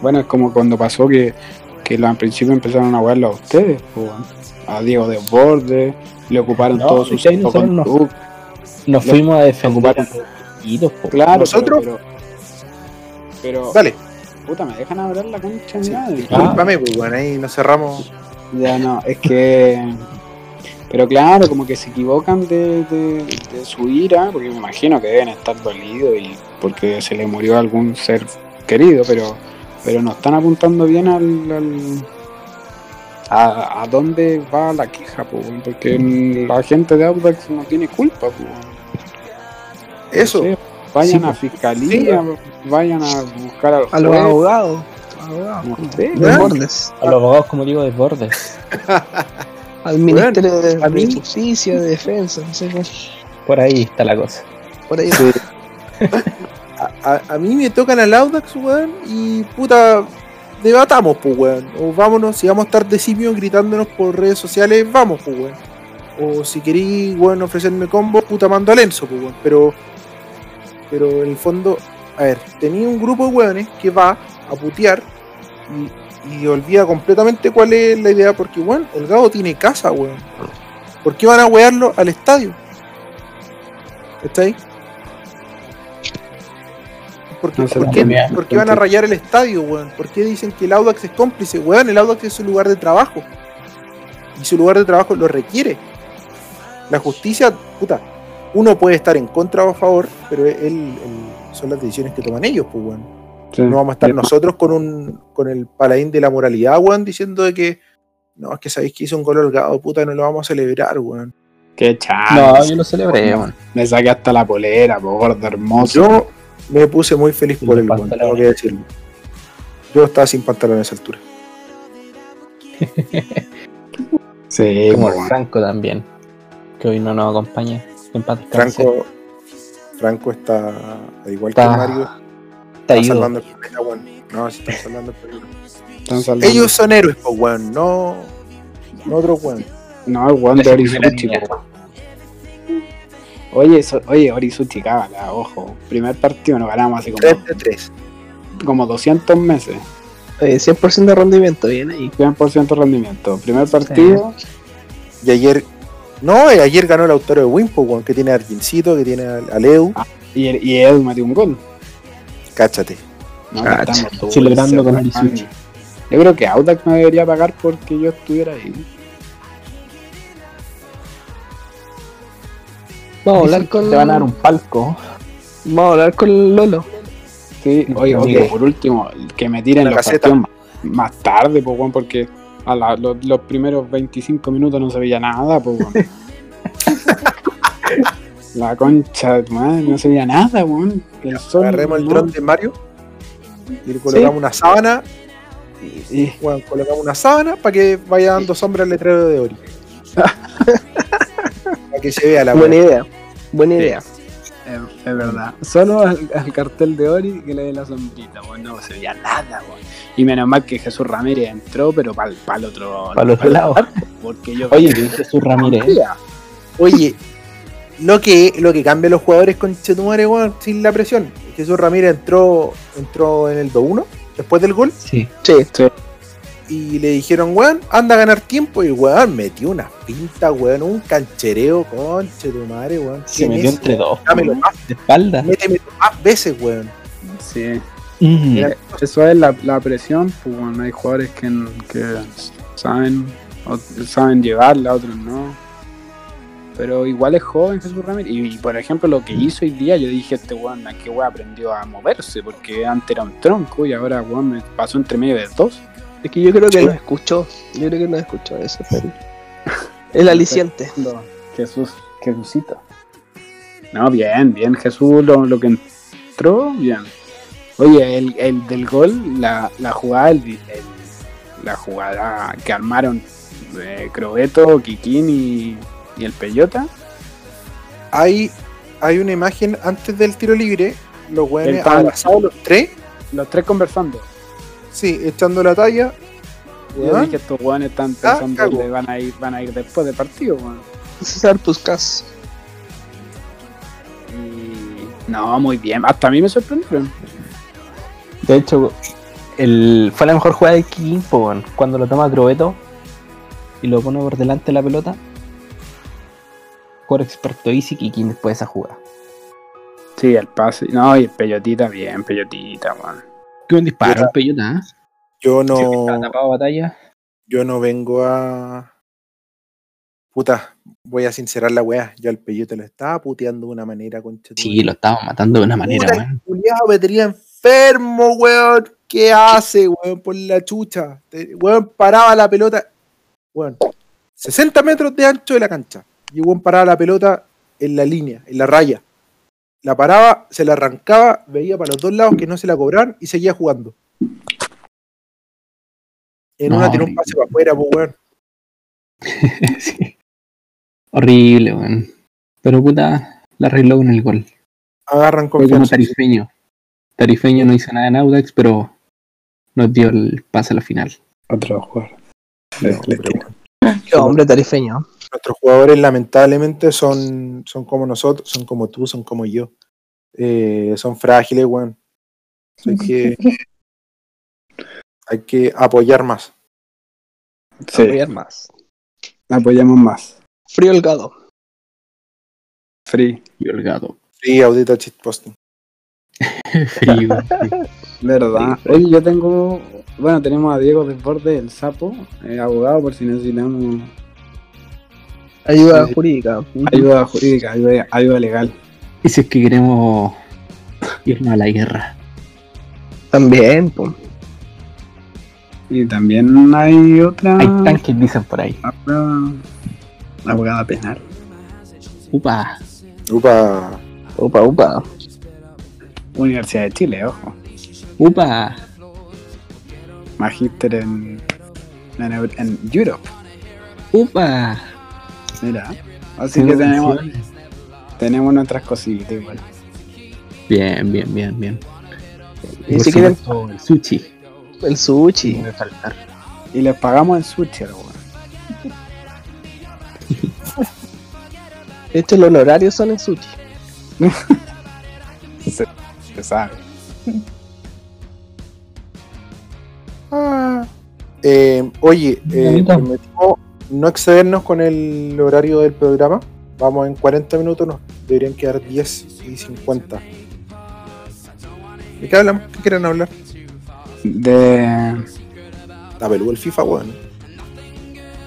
Bueno, es como cuando pasó que, que al principio empezaron a wearlo a ustedes, pues, weón. a Diego Desbordes, le ocuparon No, ahí nosotros no- conductos. Nos Lo- fuimos a defender ocuparon- a po. Claro, ¿Nosotros? Pero, pero, pero, Dale, puta, me dejan hablar la concha de Sí. mi madre. discúlpame, pues, weón. Ahí nos cerramos. Ya no, es que. Pero claro, como que se equivocan de, de- de su ira, porque me imagino que deben estar dolidos y porque se le murió algún ser querido, pero pero no están apuntando bien al, al- a, a dónde va la queja, po, weón, porque la gente de Audax no tiene culpa. po, weón. Eso. No sé, vayan Sí, a fiscalía, vayan a buscar A los juez, abogados. abogados. no sé, De Weón. bordes. A los abogados, como digo, desbordes. Al Ministerio de, a Justicia, de Defensa, no sé qué. Por ahí está la cosa. Por ahí. A, a- a mí me tocan al Audax, weón, y puta, debatamos, pues, weón. O vámonos, si vamos a estar de simio gritándonos por redes sociales, vamos, pues, weón. O si queréis, weón, ofrecerme combo, puta, mando a Lenzo, pues, weón. Pero, pero en el fondo, a ver, tenía un grupo de weones que va a putear y, y olvida completamente cuál es la idea, porque, weón, el Gado tiene casa, weón. ¿Por qué van a wearlo al estadio? ¿Está ahí? ¿Por qué, No por qué van a rayar el estadio, weón? ¿Por qué dicen que el Audax es cómplice? Weón, el Audax es su lugar de trabajo. Y su lugar de trabajo lo requiere. La justicia, puta, uno puede estar en contra o a favor, pero él, él- son las decisiones que toman ellos, pues, weón. Sí. No vamos a estar Bien. nosotros con un con el paladín de la moralidad, weón, diciendo de que no, es que sabéis que hizo un gol holgado, puta, no lo vamos a celebrar, weón. Qué chato. No, yo lo celebré, weón. Me saqué hasta la polera, po, gordo hermoso. Yo me puse muy feliz por el weón, tengo que decirlo. Yo estaba sin pantalón a esa altura. Sí, Como. Franco también, que hoy no nos acompaña. En paz descanse. Franco, Franco está, al igual que Está- Mario, está está salvando el planeta, weón. No, sí están salvando el planeta. Están salvando. Ellos son héroes, pues, weón, no, no otros weón. No, el weón de Orisuchi. Oye, eso, oye, Orisuchi, cábala, ojo. Primer partido nos ganamos hace como, 3 de 3. como 200 meses. Eh, 100% de rendimiento, bien ahí. 100% rendimiento. Primer partido, Y ayer, no, eh, ayer ganó el autor de Wimpo, que tiene a Argincito, que tiene al al Edu. y, y Edu metió un gol. Cáchate. No, estamos dulces, Celebrando con. Orisuchi. Yo creo que Audax me debería pagar porque yo estuviera ahí. Vamos a hablar con. Te van a dar un palco. Vamos a hablar con Lolo. Sí, oye, oye, por último, que me tiren La los caseta. partidos más, más tarde, pues, porque a la- los, los primeros 25 minutos no se veía nada, pues, weón. La concha de tu madre, no se veía nada, weón. El sol. Agarremos el dron de Mario y le colocamos una sábana. Y- colocamos una sábana para que vaya dando sombra al letrero de Ori. para que se vea la Buena idea. Buena idea. Es, es verdad. Solo al, al cartel de Ori que le dé la sombrita, weón. No se veía nada, weón. Y menos mal que Jesús Ramírez entró, pero para el otro, Pa'l otro lado. Porque yo. Oye, que Jesús Ramírez. Oye, lo que, lo que cambia los jugadores con Chetumare, weón, sin la presión. Jesús Ramírez entró, entró en el 2-1 después del gol Sí. Sí. Y le dijeron, weón, anda a ganar tiempo. Y weón metió una pinta, weón, un canchereo con Chetumare, weón. Se ¿Quién metió es? entre dos. Dámelo más, De espalda. méteme más veces, weón. Sí. Mm. Mira, Eso es la, la presión, pues bueno, hay jugadores que, que saben, saben llevarla, otros no. Pero igual es joven Jesús Ramírez. Y, y, por ejemplo, lo que hizo hoy día, yo dije, este weón, ¿a qué weón aprendió a moverse? Porque antes era un tronco y ahora weón me pasó entre medio de dos. Es que yo creo que Sí. nos escuchó. Yo creo que nos escuchó eso, pero. El aliciente. Jesús, Jesucito. No, bien, bien, Jesús lo, lo que entró, bien. Oye, el, el del gol, la, la jugada, el- el- la jugada que armaron eh, Crobeto, Kikín y, y el Peyota. hay, hay una imagen antes del tiro libre, los Estaban- abrazados los tres, Los tres conversando. Sí, echando la talla. Yo weón. dije, estos weones están Ah, pensando cago. que van a ir, van a ir después del partido, weón. César Puskas. Y no, muy bien. Hasta a mí me sorprendieron. De hecho, el, fue la mejor jugada de weón. cuando lo toma Crobeto y lo pone por delante de la pelota. Jugador experto Easy Kikín después de esa jugada. Sí, el pase. No, y el Peyotita, bien, Peyotita, weón. Qué buen disparo, Yo- el peyota, ¿eh? Yo Sí, no, tapado batalla. yo no vengo a. Puta, voy a sincerar la weá. Yo al Peyote lo estaba puteando de una manera, concha. Sí, lo estaba matando de una manera, Puta, weón. me tenía enfermo, weón. ¿Qué hace, weón? Por la chucha. Weón paraba la pelota. Weón, 60 metros de ancho de la cancha. Y weón paraba la pelota en la línea, en la raya. La paraba, se la arrancaba, veía para los dos lados que no se la cobraban y seguía jugando. En No, una tiró un pase para afuera, pues, weón. Sí. Horrible, weón. Pero puta, la arregló con el gol. Agarran Fue como confianza. Tarifeño. Tarifeño no hizo nada en Audax, pero nos dio el pase a la final. Otro jugador. No, weón. Qué hombre tarifeño. nuestros jugadores lamentablemente son, son como nosotros, son como tú, son como yo. Eh, son frágiles, weón. Hay que, hay que apoyar más. Sí, Apoyar más. apoyamos más. Frío Holgado. Free. Y el gato. Sí, audita shitposting. Frío. ¿Verdad? Sí, Oye, yo tengo. Bueno, tenemos a Diego Desborde, el sapo, eh, abogado, por si necesitamos Ayuda Sí. jurídica. ayuda jurídica, ayuda, ayuda legal. y si es que queremos irnos a la guerra. También, pues. Y también hay otra Hay tanques, dicen por ahí. abogada, abogada penal. Upa. Upa. Upa, upa. Universidad de Chile, ojo. Upa. Magíster en, en, en Europe. Upa. Mira. Así que tenemos, tenemos nuestras cositas igual. Bien, bien, bien, bien. Y si quieren el sushi. el sushi. No debe faltar. Y les pagamos en Switch, weón. De hecho, los honorarios son en sushi. Se, sabe. Ah. Eh, oye, eh, prometimos no excedernos con el horario del programa. Vamos en 40 minutos, nos deberían quedar 10 y 50. ¿De qué hablamos? ¿Qué quieren hablar? De. La peluda el FIFA, weón.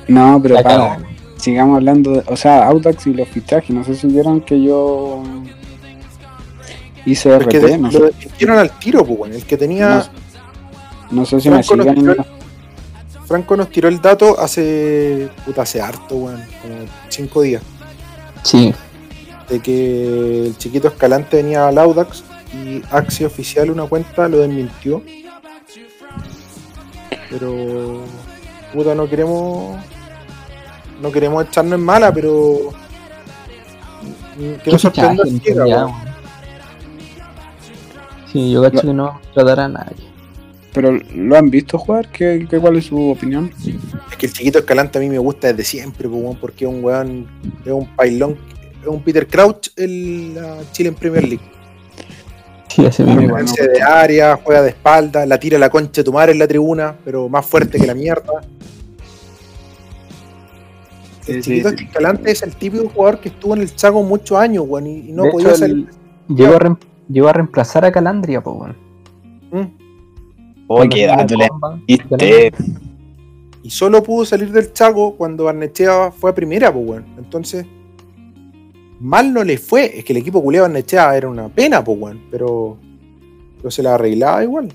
No, pero para. Sigamos hablando de. O sea, Audax y los fichajes. No sé si vieron que yo. Hice Es que RT. de- no, lo sé, desmintieron al tiro, pues. El que tenía. no sé si me Franco nos tiró Franco nos tiró el dato hace. Puta, hace harto, weón. Como 5 días. Sí. de que el chiquito Escalante venía al Audax y Axi Oficial, una cuenta, lo desmintió. Pero, puta, no queremos. No queremos echarnos en mala, pero. mm, Que nos sorprenda fichaje, Sí, yo cacho que no tratará a nadie. Pero ¿lo han visto jugar? ¿Qué, qué, ¿Cuál es su opinión? Es que el chiquito Escalante a mí me gusta desde siempre, pues, porque es un weón, es un pailón, es un Peter Crouch en la Chile en Premier League. Sí, ese mismo. Referencia de área, juega de espalda, la tira la concha de tu madre en la tribuna, pero más fuerte que la mierda. El Sí, chiquito sí, sí. Escalante es el típico jugador que estuvo en el Chaco muchos años, weón, y, y no De podía hecho, salir. el- llegó, a llegó a reemplazar a Calandria, pues, weón. Mm. Oh, qué dato le diste. Y solo pudo salir del Chaco cuando Barnechea fue a primera, pues, weón. Entonces, mal no le fue. Es que el equipo culiado Barnechea era una pena, pues, weón, pero, pero se la arreglaba igual.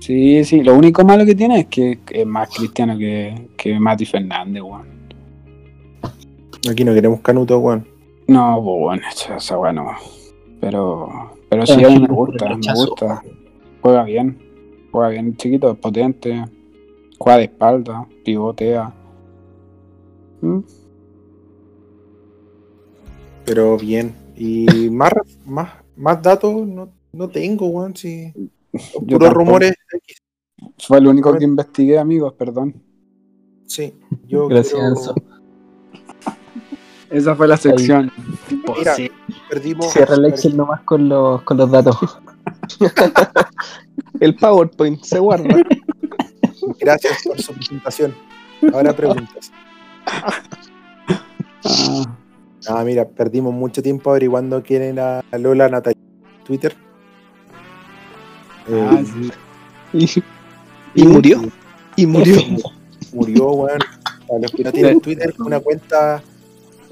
Sí, sí. Lo único malo que tiene es que es más cristiano que, que Mati Fernández, weón. Aquí no queremos canuto, weón. No, pues bueno, esa weá no. Pero, pero sí, a mí me gusta, me gusta. Juega bien, juega bien, el chiquito, es potente, juega de espalda, pivotea. Mm, Pero bien. Y más, más, más datos no, no tengo, weón. Si puros rumores. Fue el único que investigué, amigos, perdón. Sí, yo Gracias. Esa fue la sección. Mira, perdimos. Cierra el Excel nomás con los, con los datos. El PowerPoint se guarda. Gracias por su presentación. Ahora preguntas. Ah, Ah, mira, perdimos mucho tiempo averiguando quién era Lola Natalia en Twitter. Eh, ah, sí. Y, y murió. Y murió. Murió, weón. Para los que no tienen Twitter, una cuenta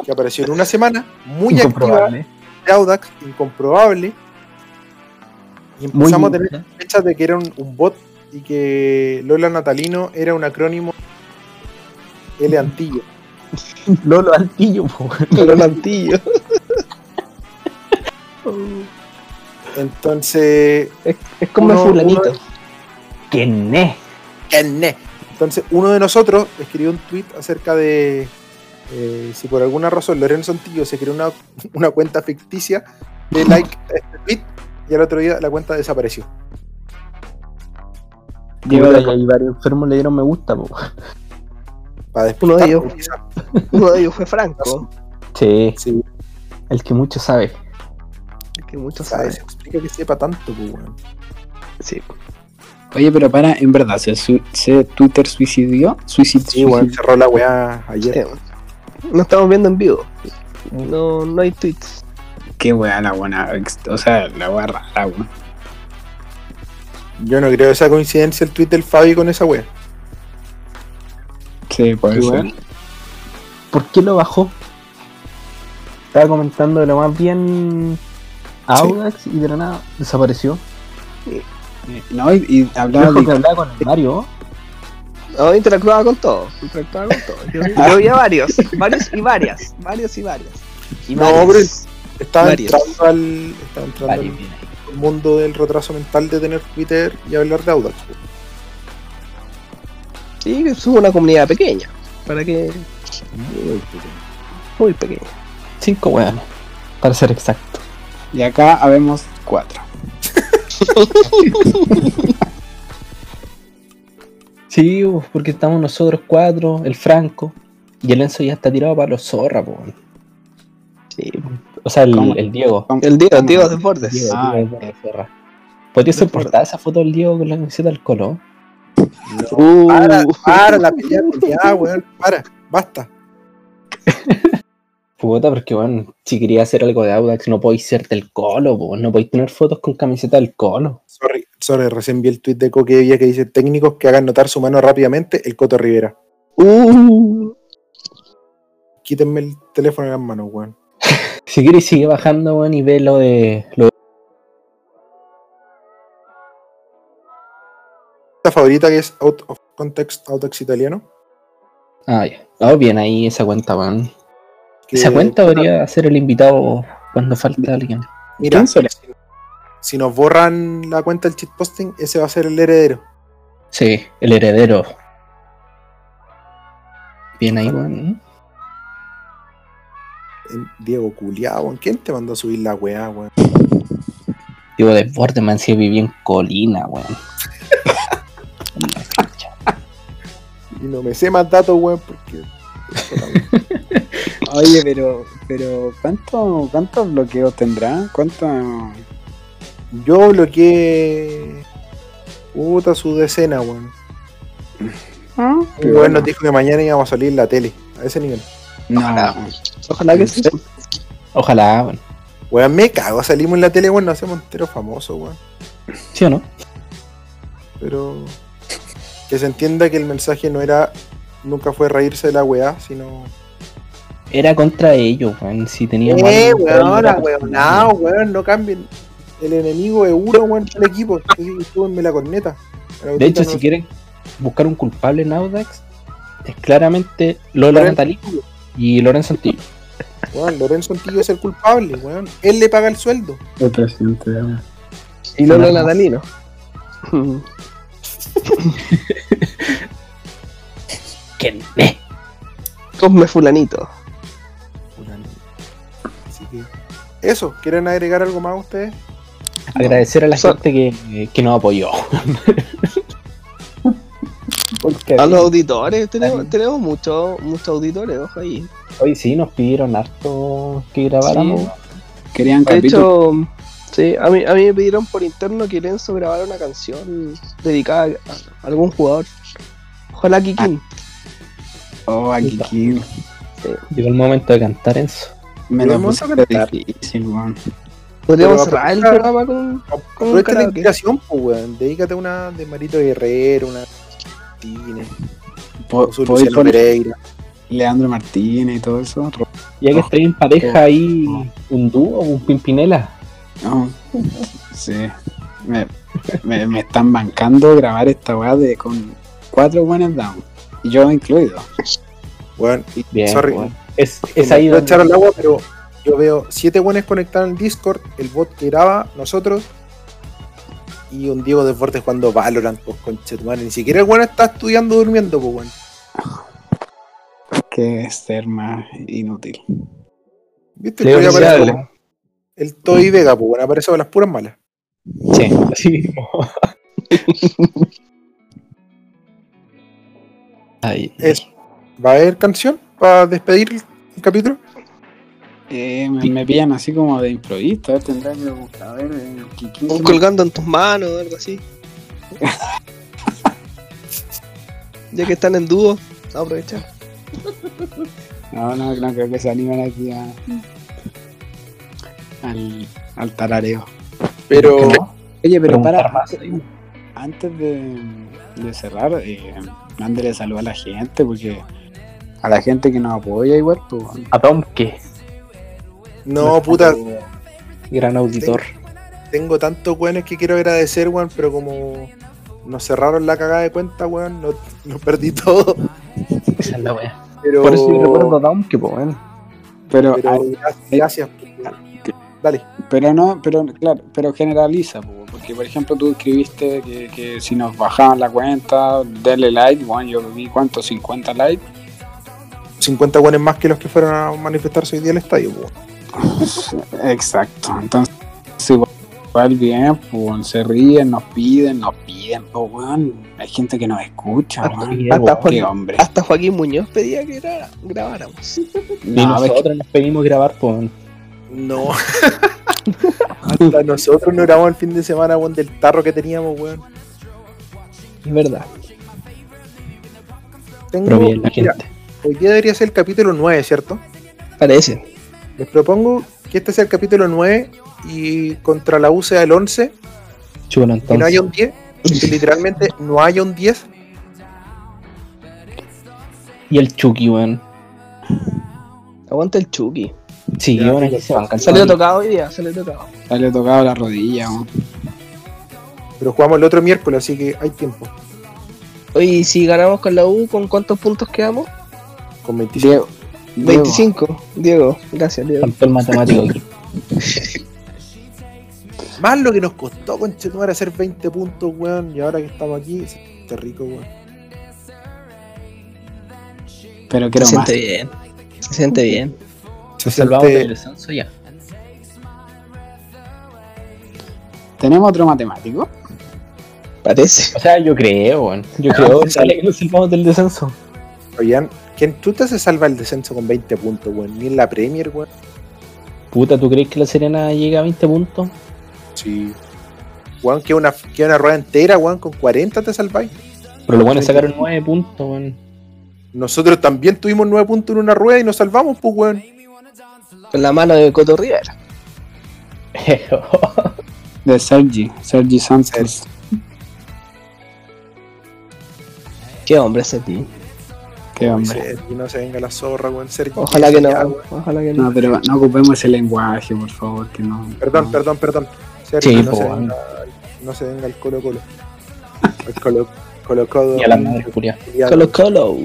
que apareció en una semana, muy activa de Audax, incomprobable. Y Muy empezamos a tener sospechas de que era un, un bot y que Lola Natalino era un acrónimo L Antillo. Lolo weón. Los lantillos. Entonces, Es como Uno- el fulanito. uno- ¿Quién es? ¿quién es? Entonces, uno de nosotros escribió un tweet acerca de eh, si por alguna razón Lorenzo Antillo se creó una, una cuenta ficticia de like a este tweet y al otro día la cuenta desapareció. Puta, de- y ahí varios enfermos le dieron me gusta, po. Para Uno de ellos. Uno de ellos fue Franco. Sí, Sí, el que mucho sabe. Que muchos ¿sabes? saben. Explica que sepa tanto, pues, weón. Sí. Oye, pero para, en verdad, ¿se, su- se Twitter suicidió? Suicid, Sí, weón, suicid- cerró la weá ayer. Sí. No estamos viendo en vivo. No, no hay tweets. Qué weá la buena. O sea, la weá rara, weón. Yo no creo esa coincidencia el tweet del Fabi con esa weá. Sí, puede ser. ¿Por qué lo bajó? Estaba comentando de lo más bien Audax y de la nada desapareció. Eh, No, y, y hablaba de. hablaba con el Mario. No, interactuaba con todo. Interactuaba con todo. Yo, yo vi a varios. Varios y varias. Varios y varias. Y No, varias. Estaba Varios. entrando al. Estaba entrando al mundo del retraso mental de tener Twitter y hablar de Audax. Sí, subo una comunidad pequeña. Para que. Muy pequeña. Cinco weones. Para ser exacto. Y acá habemos cuatro. Sí, porque estamos nosotros cuatro, el Franco. Y el Enzo ya está tirado para los zorra, po. Sí. O sea, el, Diego. El Diego, el Diego Deportes. Diego, Ah, Diego de zorra. ¿Podría ser portada esa foto del Diego con la camiseta del Colo? Uh, Para, para la pelea, ya, weón. Para, basta. Puta, porque bueno, si quería hacer algo de Audax, no podéis ser del Colo, po. no podéis tener fotos con camiseta del Colo. Sorry, sorry, recién vi el tweet de Coque Villa que dice técnicos que hagan notar su mano rápidamente, el Coto Rivera. uh, Quítenme el teléfono de las manos, weón. Si quieres sigue bajando, weón, y ve lo de. Lo de- ¿La favorita que es Out of Context Audax italiano? Ah, ya. Oh, bien ahí esa cuenta, weón. Esa cuenta debería ser el invitado cuando falta alguien. Mira, si nos borran la cuenta del cheat posting, ese va a ser el heredero. Sí, el heredero. Bien ahí, weón. En Diego Culiao, weón. ¿quién te mandó a subir la weá, weón? Digo, desborde, man, si viví en Colina, weón. Y no me sé más datos, weón, porque. Oye, pero, pero ¿cuánto, ¿cuántos bloqueos tendrá? ¿Cuánto? Yo bloqueé. Puta su decena, weón. Ah, Y weón nos dijo que mañana íbamos a salir en la tele, a ese nivel. No, ojalá que sí. Ojalá, weón. Weón, me cago, salimos en la tele, weón, nos hacemos enteros famosos, weón. ¿Sí o no? Pero. Que se entienda que el mensaje no era. Nunca fue reírse de la weá, sino. Era contra ellos, weón. Si teníamos. Eh, weón, weón, no, weón, no cambien. El enemigo es uno, weón, del equipo. Súbenme la corneta. La De hecho, si no- quieren buscar un culpable en Audax, es claramente Lola Natalí y Lorenzo Antillo. Weón, Lorenzo Antillo es el culpable, weón. Él le paga el sueldo. el presidente. de- Y Lolo Natalino. ¿Quién es? Cosme Fulanito. Fulano. Así que. Eso, ¿quieren agregar algo más ustedes? Agradecer a la So- gente que, que nos apoyó. A los auditores, tenemos, tenemos muchos muchos auditores, ojo ahí. hoy sí nos pidieron harto que grabáramos. Sí. Querían De hecho, sí, a mí, a mí me pidieron por interno que Lenzo grabara una canción dedicada a, a algún jugador. Ojalá Kikin. Oh, aquí, aquí. Llegó el momento de cantar eso. Me lo a puse cantar. difícil, weón. Podríamos cerrar el programa con, con la inspiración, pues, weón. Dedícate a una de Marito Guerrero, una. Podéis Luciano Pereira. Leandro Martínez y todo eso. Ya que estoy en pareja ahí, un dúo, un pimpinela. No, sí. Me, me, me están bancando grabar esta weá de con cuatro buenas down. Y yo incluido. Weón, y Bien, sorry. Es, es ahí donde echar al agua, pero yo veo siete buenos conectados en el Discord, el bot que graba, nosotros, y un Diego Desbordes jugando Valorant, pues conchetumare. Ni siquiera el weón está estudiando durmiendo, pues weón. Que ser más inútil. ¿Viste? Ya García, aparece el Toy Vega, pues weón, aparece con las puras malas. Sí, así mismo. Ay, Es- ¿Va a haber canción para despedir el capítulo? Eh, me, me pillan así como de improviso. A ver, tendrá que buscar. A ver, eh, ¿qui- quién Un se me- colgando en tus manos o algo así. ya que están en dúo, aprovechar. No, no, no creo que se animen aquí a, al, al tarareo. Pero Oye, pero para, más antes de, de cerrar, eh, mándele saludo a la gente, porque a la gente que nos apoya igual, pues. A Domke, no, puta, gran auditor. tengo tantos weones que quiero agradecer, weón, pero como nos cerraron la cagada de cuenta, weón, no, no perdí todo. Esa es la wea. Pero, Por eso yo recuerdo a Down que, pues, weón. Pero, pero hay- gracias. Dale. pero no, pero claro, pero generaliza, po, porque por ejemplo tú escribiste que, que si nos bajaban la cuenta, denle like, bueno, yo vi cuánto, 50 likes. 50 weones más que los que fueron a manifestarse hoy día al estadio, weón. Exacto, entonces igual bien, pues se ríen, nos piden, nos piden, pues weón, hay gente que nos escucha, Hasta weón. Qué Joaquín, hombre. hasta Joaquín Muñoz pedía que grabara- grabáramos. Y que- nosotros nos pedimos grabar, pues. No. Hasta nosotros no grabamos el fin de semana, weón, del tarro que teníamos, weón. Es verdad. Tengo, Pero bien, la mira, gente. hoy día debería ser el capítulo 9, ¿cierto? Parece. Les propongo que este sea el capítulo 9 y contra la U sea el 11, Chulo, que no entonces. haya un 10, que literalmente no haya un 10. Y el Chucky, weón. Aguanta el Chucky. Sí, Ya, ya. aquí se van Salió tocado hoy día, salió tocado. le tocado la rodilla, weón. Pero jugamos el otro miércoles, así que hay tiempo. Oye, si ganamos con la U, ¿con cuántos puntos quedamos? Con 25. Diego, Diego, 25. Diego, gracias, Diego. El matemático aquí. Más lo que nos costó, conchetumar, hacer 20 puntos, weón. Y ahora que estamos aquí, está rico, weón. pero Se quiero más. siente bien. Se siente bien. Se Salvamos siente- del descenso ya. ¿Tenemos otro matemático? Parece. O sea, yo creo, weón. Yo creo sale que nos salvamos del descenso. Oigan, ¿quién chuta se salva el descenso con 20 puntos, weón? Ni en la Premier, weón. Puta, ¿tú crees que la Serena llega a 20 puntos? Sí. Weón, que una, que una rueda entera, weón, con 40 te salváis. Pero los buenos sacaron 9 puntos, weón. Nosotros también tuvimos 9 puntos en una rueda y nos salvamos, pues, weón. Con la mano de Coto Rivera. De Sergi, Sergi Santos. Qué hombre ese tío. Qué hombre. Sí, Y no se venga la zorra, weón. Ojalá que no. Ojalá que no. No, pero no ocupemos ese lenguaje, por favor, que no. Perdón, no. perdón, perdón. Sergio, Sí, no, po, se weón. venga, no se venga el Colo Colo. El Colo Colo Colo. Y a la madre, Julia. Colo Colo.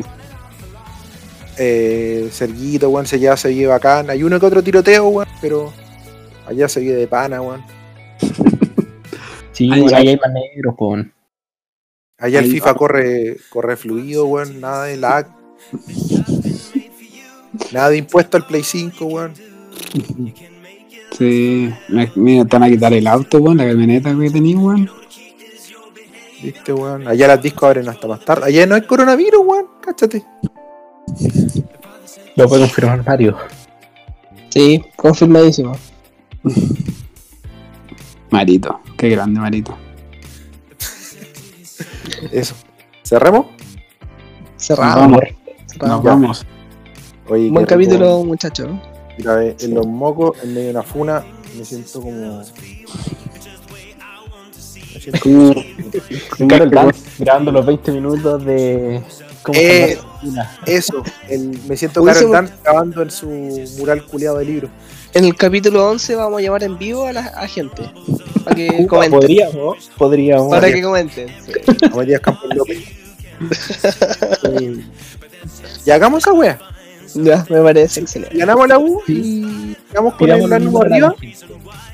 Eh, Serguito, weón, se ya se vive bacán. Hay uno que otro tiroteo, weón, pero allá se vive de pana, weón. Sí, ahí hay más negros, weón. Allá el FIFA corre, corre fluido, weón, nada de lag. Nada de impuesto al Play 5, weón. Sí, me, me están a quitar el auto, weón, la camioneta que tenía, weón. ¿Viste, weón? Allá las discos abren hasta más tarde. Allá no hay coronavirus, weón. Cáchate. Lo puede confirmar Mario. Sí, confirmadísimo. Marito, qué grande Marito. Eso. ¿Cerremos? Cerrado. Vamos. Nos vamos. Oye, Buen capítulo, muchachos. Mira, en los mocos, en medio de una funa, me siento como. Me siento Como, Carol Dance, grabando los 20 minutos de. ¿Cómo Eh. Eso, el, me siento Carol Dance grabando en su mural culiado de libro. En el capítulo 11 vamos a llamar en vivo a la a gente. Para que Puta, comenten. Podríamos, podríamos. Para que comenten. sí. Matías Campos López. Sí. Y hagamos esa wea. Ya, me parece excelente. Ganamos la U y llegamos con el ánimo arriba.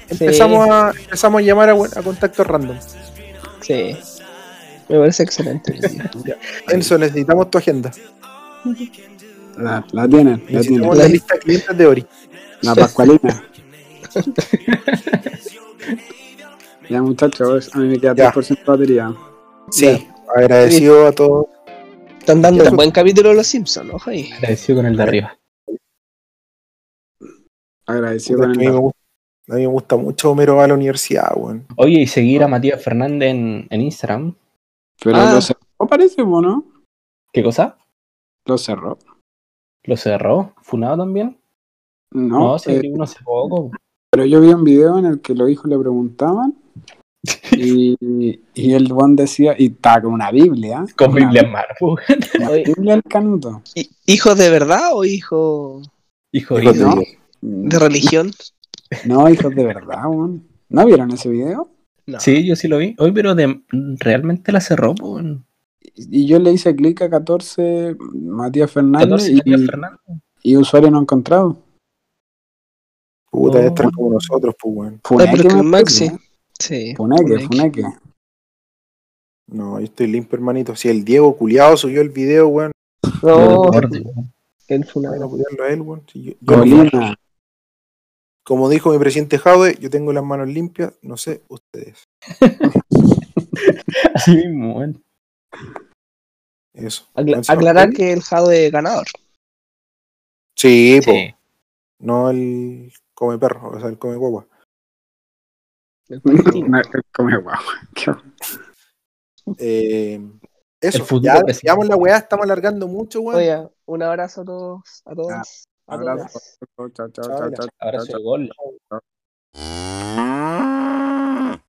Empezamos a, empezamos a llamar a, a contactos random. Sí. Me parece excelente. Enzo, necesitamos tu agenda. la, la tienen, la tienen. la lista de clientes de Ori. La Pascualina. ya, muchachos, a mí me queda Ya. 3% de batería. Sí, agradecido a todos. Están dando un buen capítulo de los Simpsons, ahí. Agradecido con el de arriba. Agradecido con el me gusta, a mí me gusta mucho Homero va a la universidad, weón. Oye, y seguir a Matías Fernández en, en Instagram. Pero Ah. lo cerró, parece, ¿o ¿no? ¿Qué cosa? Lo cerró. ¿Lo cerró? ¿Funado también? No, No, se eh, abrió uno hace poco. pero yo vi un video en el que los hijos le preguntaban y, y el buen decía, y estaba con una Biblia. Con una- Biblia en mano. Biblia al canuto. ¿Hi- ¿Hijos de verdad o hijos Hijo de Hijos de religión? No, hijos de verdad, weón. ¿No vieron ese video? No. Sí, yo sí lo vi. Hoy, pero de, realmente la cerró, weón. Y yo le hice clic a 14 Matías Fernández 14 y, Matías Fernández. y usuario no encontrado. Puta, No. están como nosotros, pues, weón. El Maxi. Sí. Funeque, Funeque. funeque. No, yo estoy limpio, hermanito. Si el Diego culiado subió el video, weón, No, el van a funado. cuidarlo a él, weón. Si yo- yo no- Colina. como dijo mi presidente Jaude, yo tengo las manos limpias, no sé, ustedes. Así mismo, weón. Eso. Acla- aclarar que el Jade es ganador. Sí, po. Sí. No el come perro, o sea, el come guagua. Una- come Eh, eso, ya digamos la weá, estamos alargando mucho, weón. Oye, un abrazo a todos. A todos. A Abrazo. todas. Chao, chao, chao, Chao, chao, Ela. chao, Abrazo chao, de gol. chao.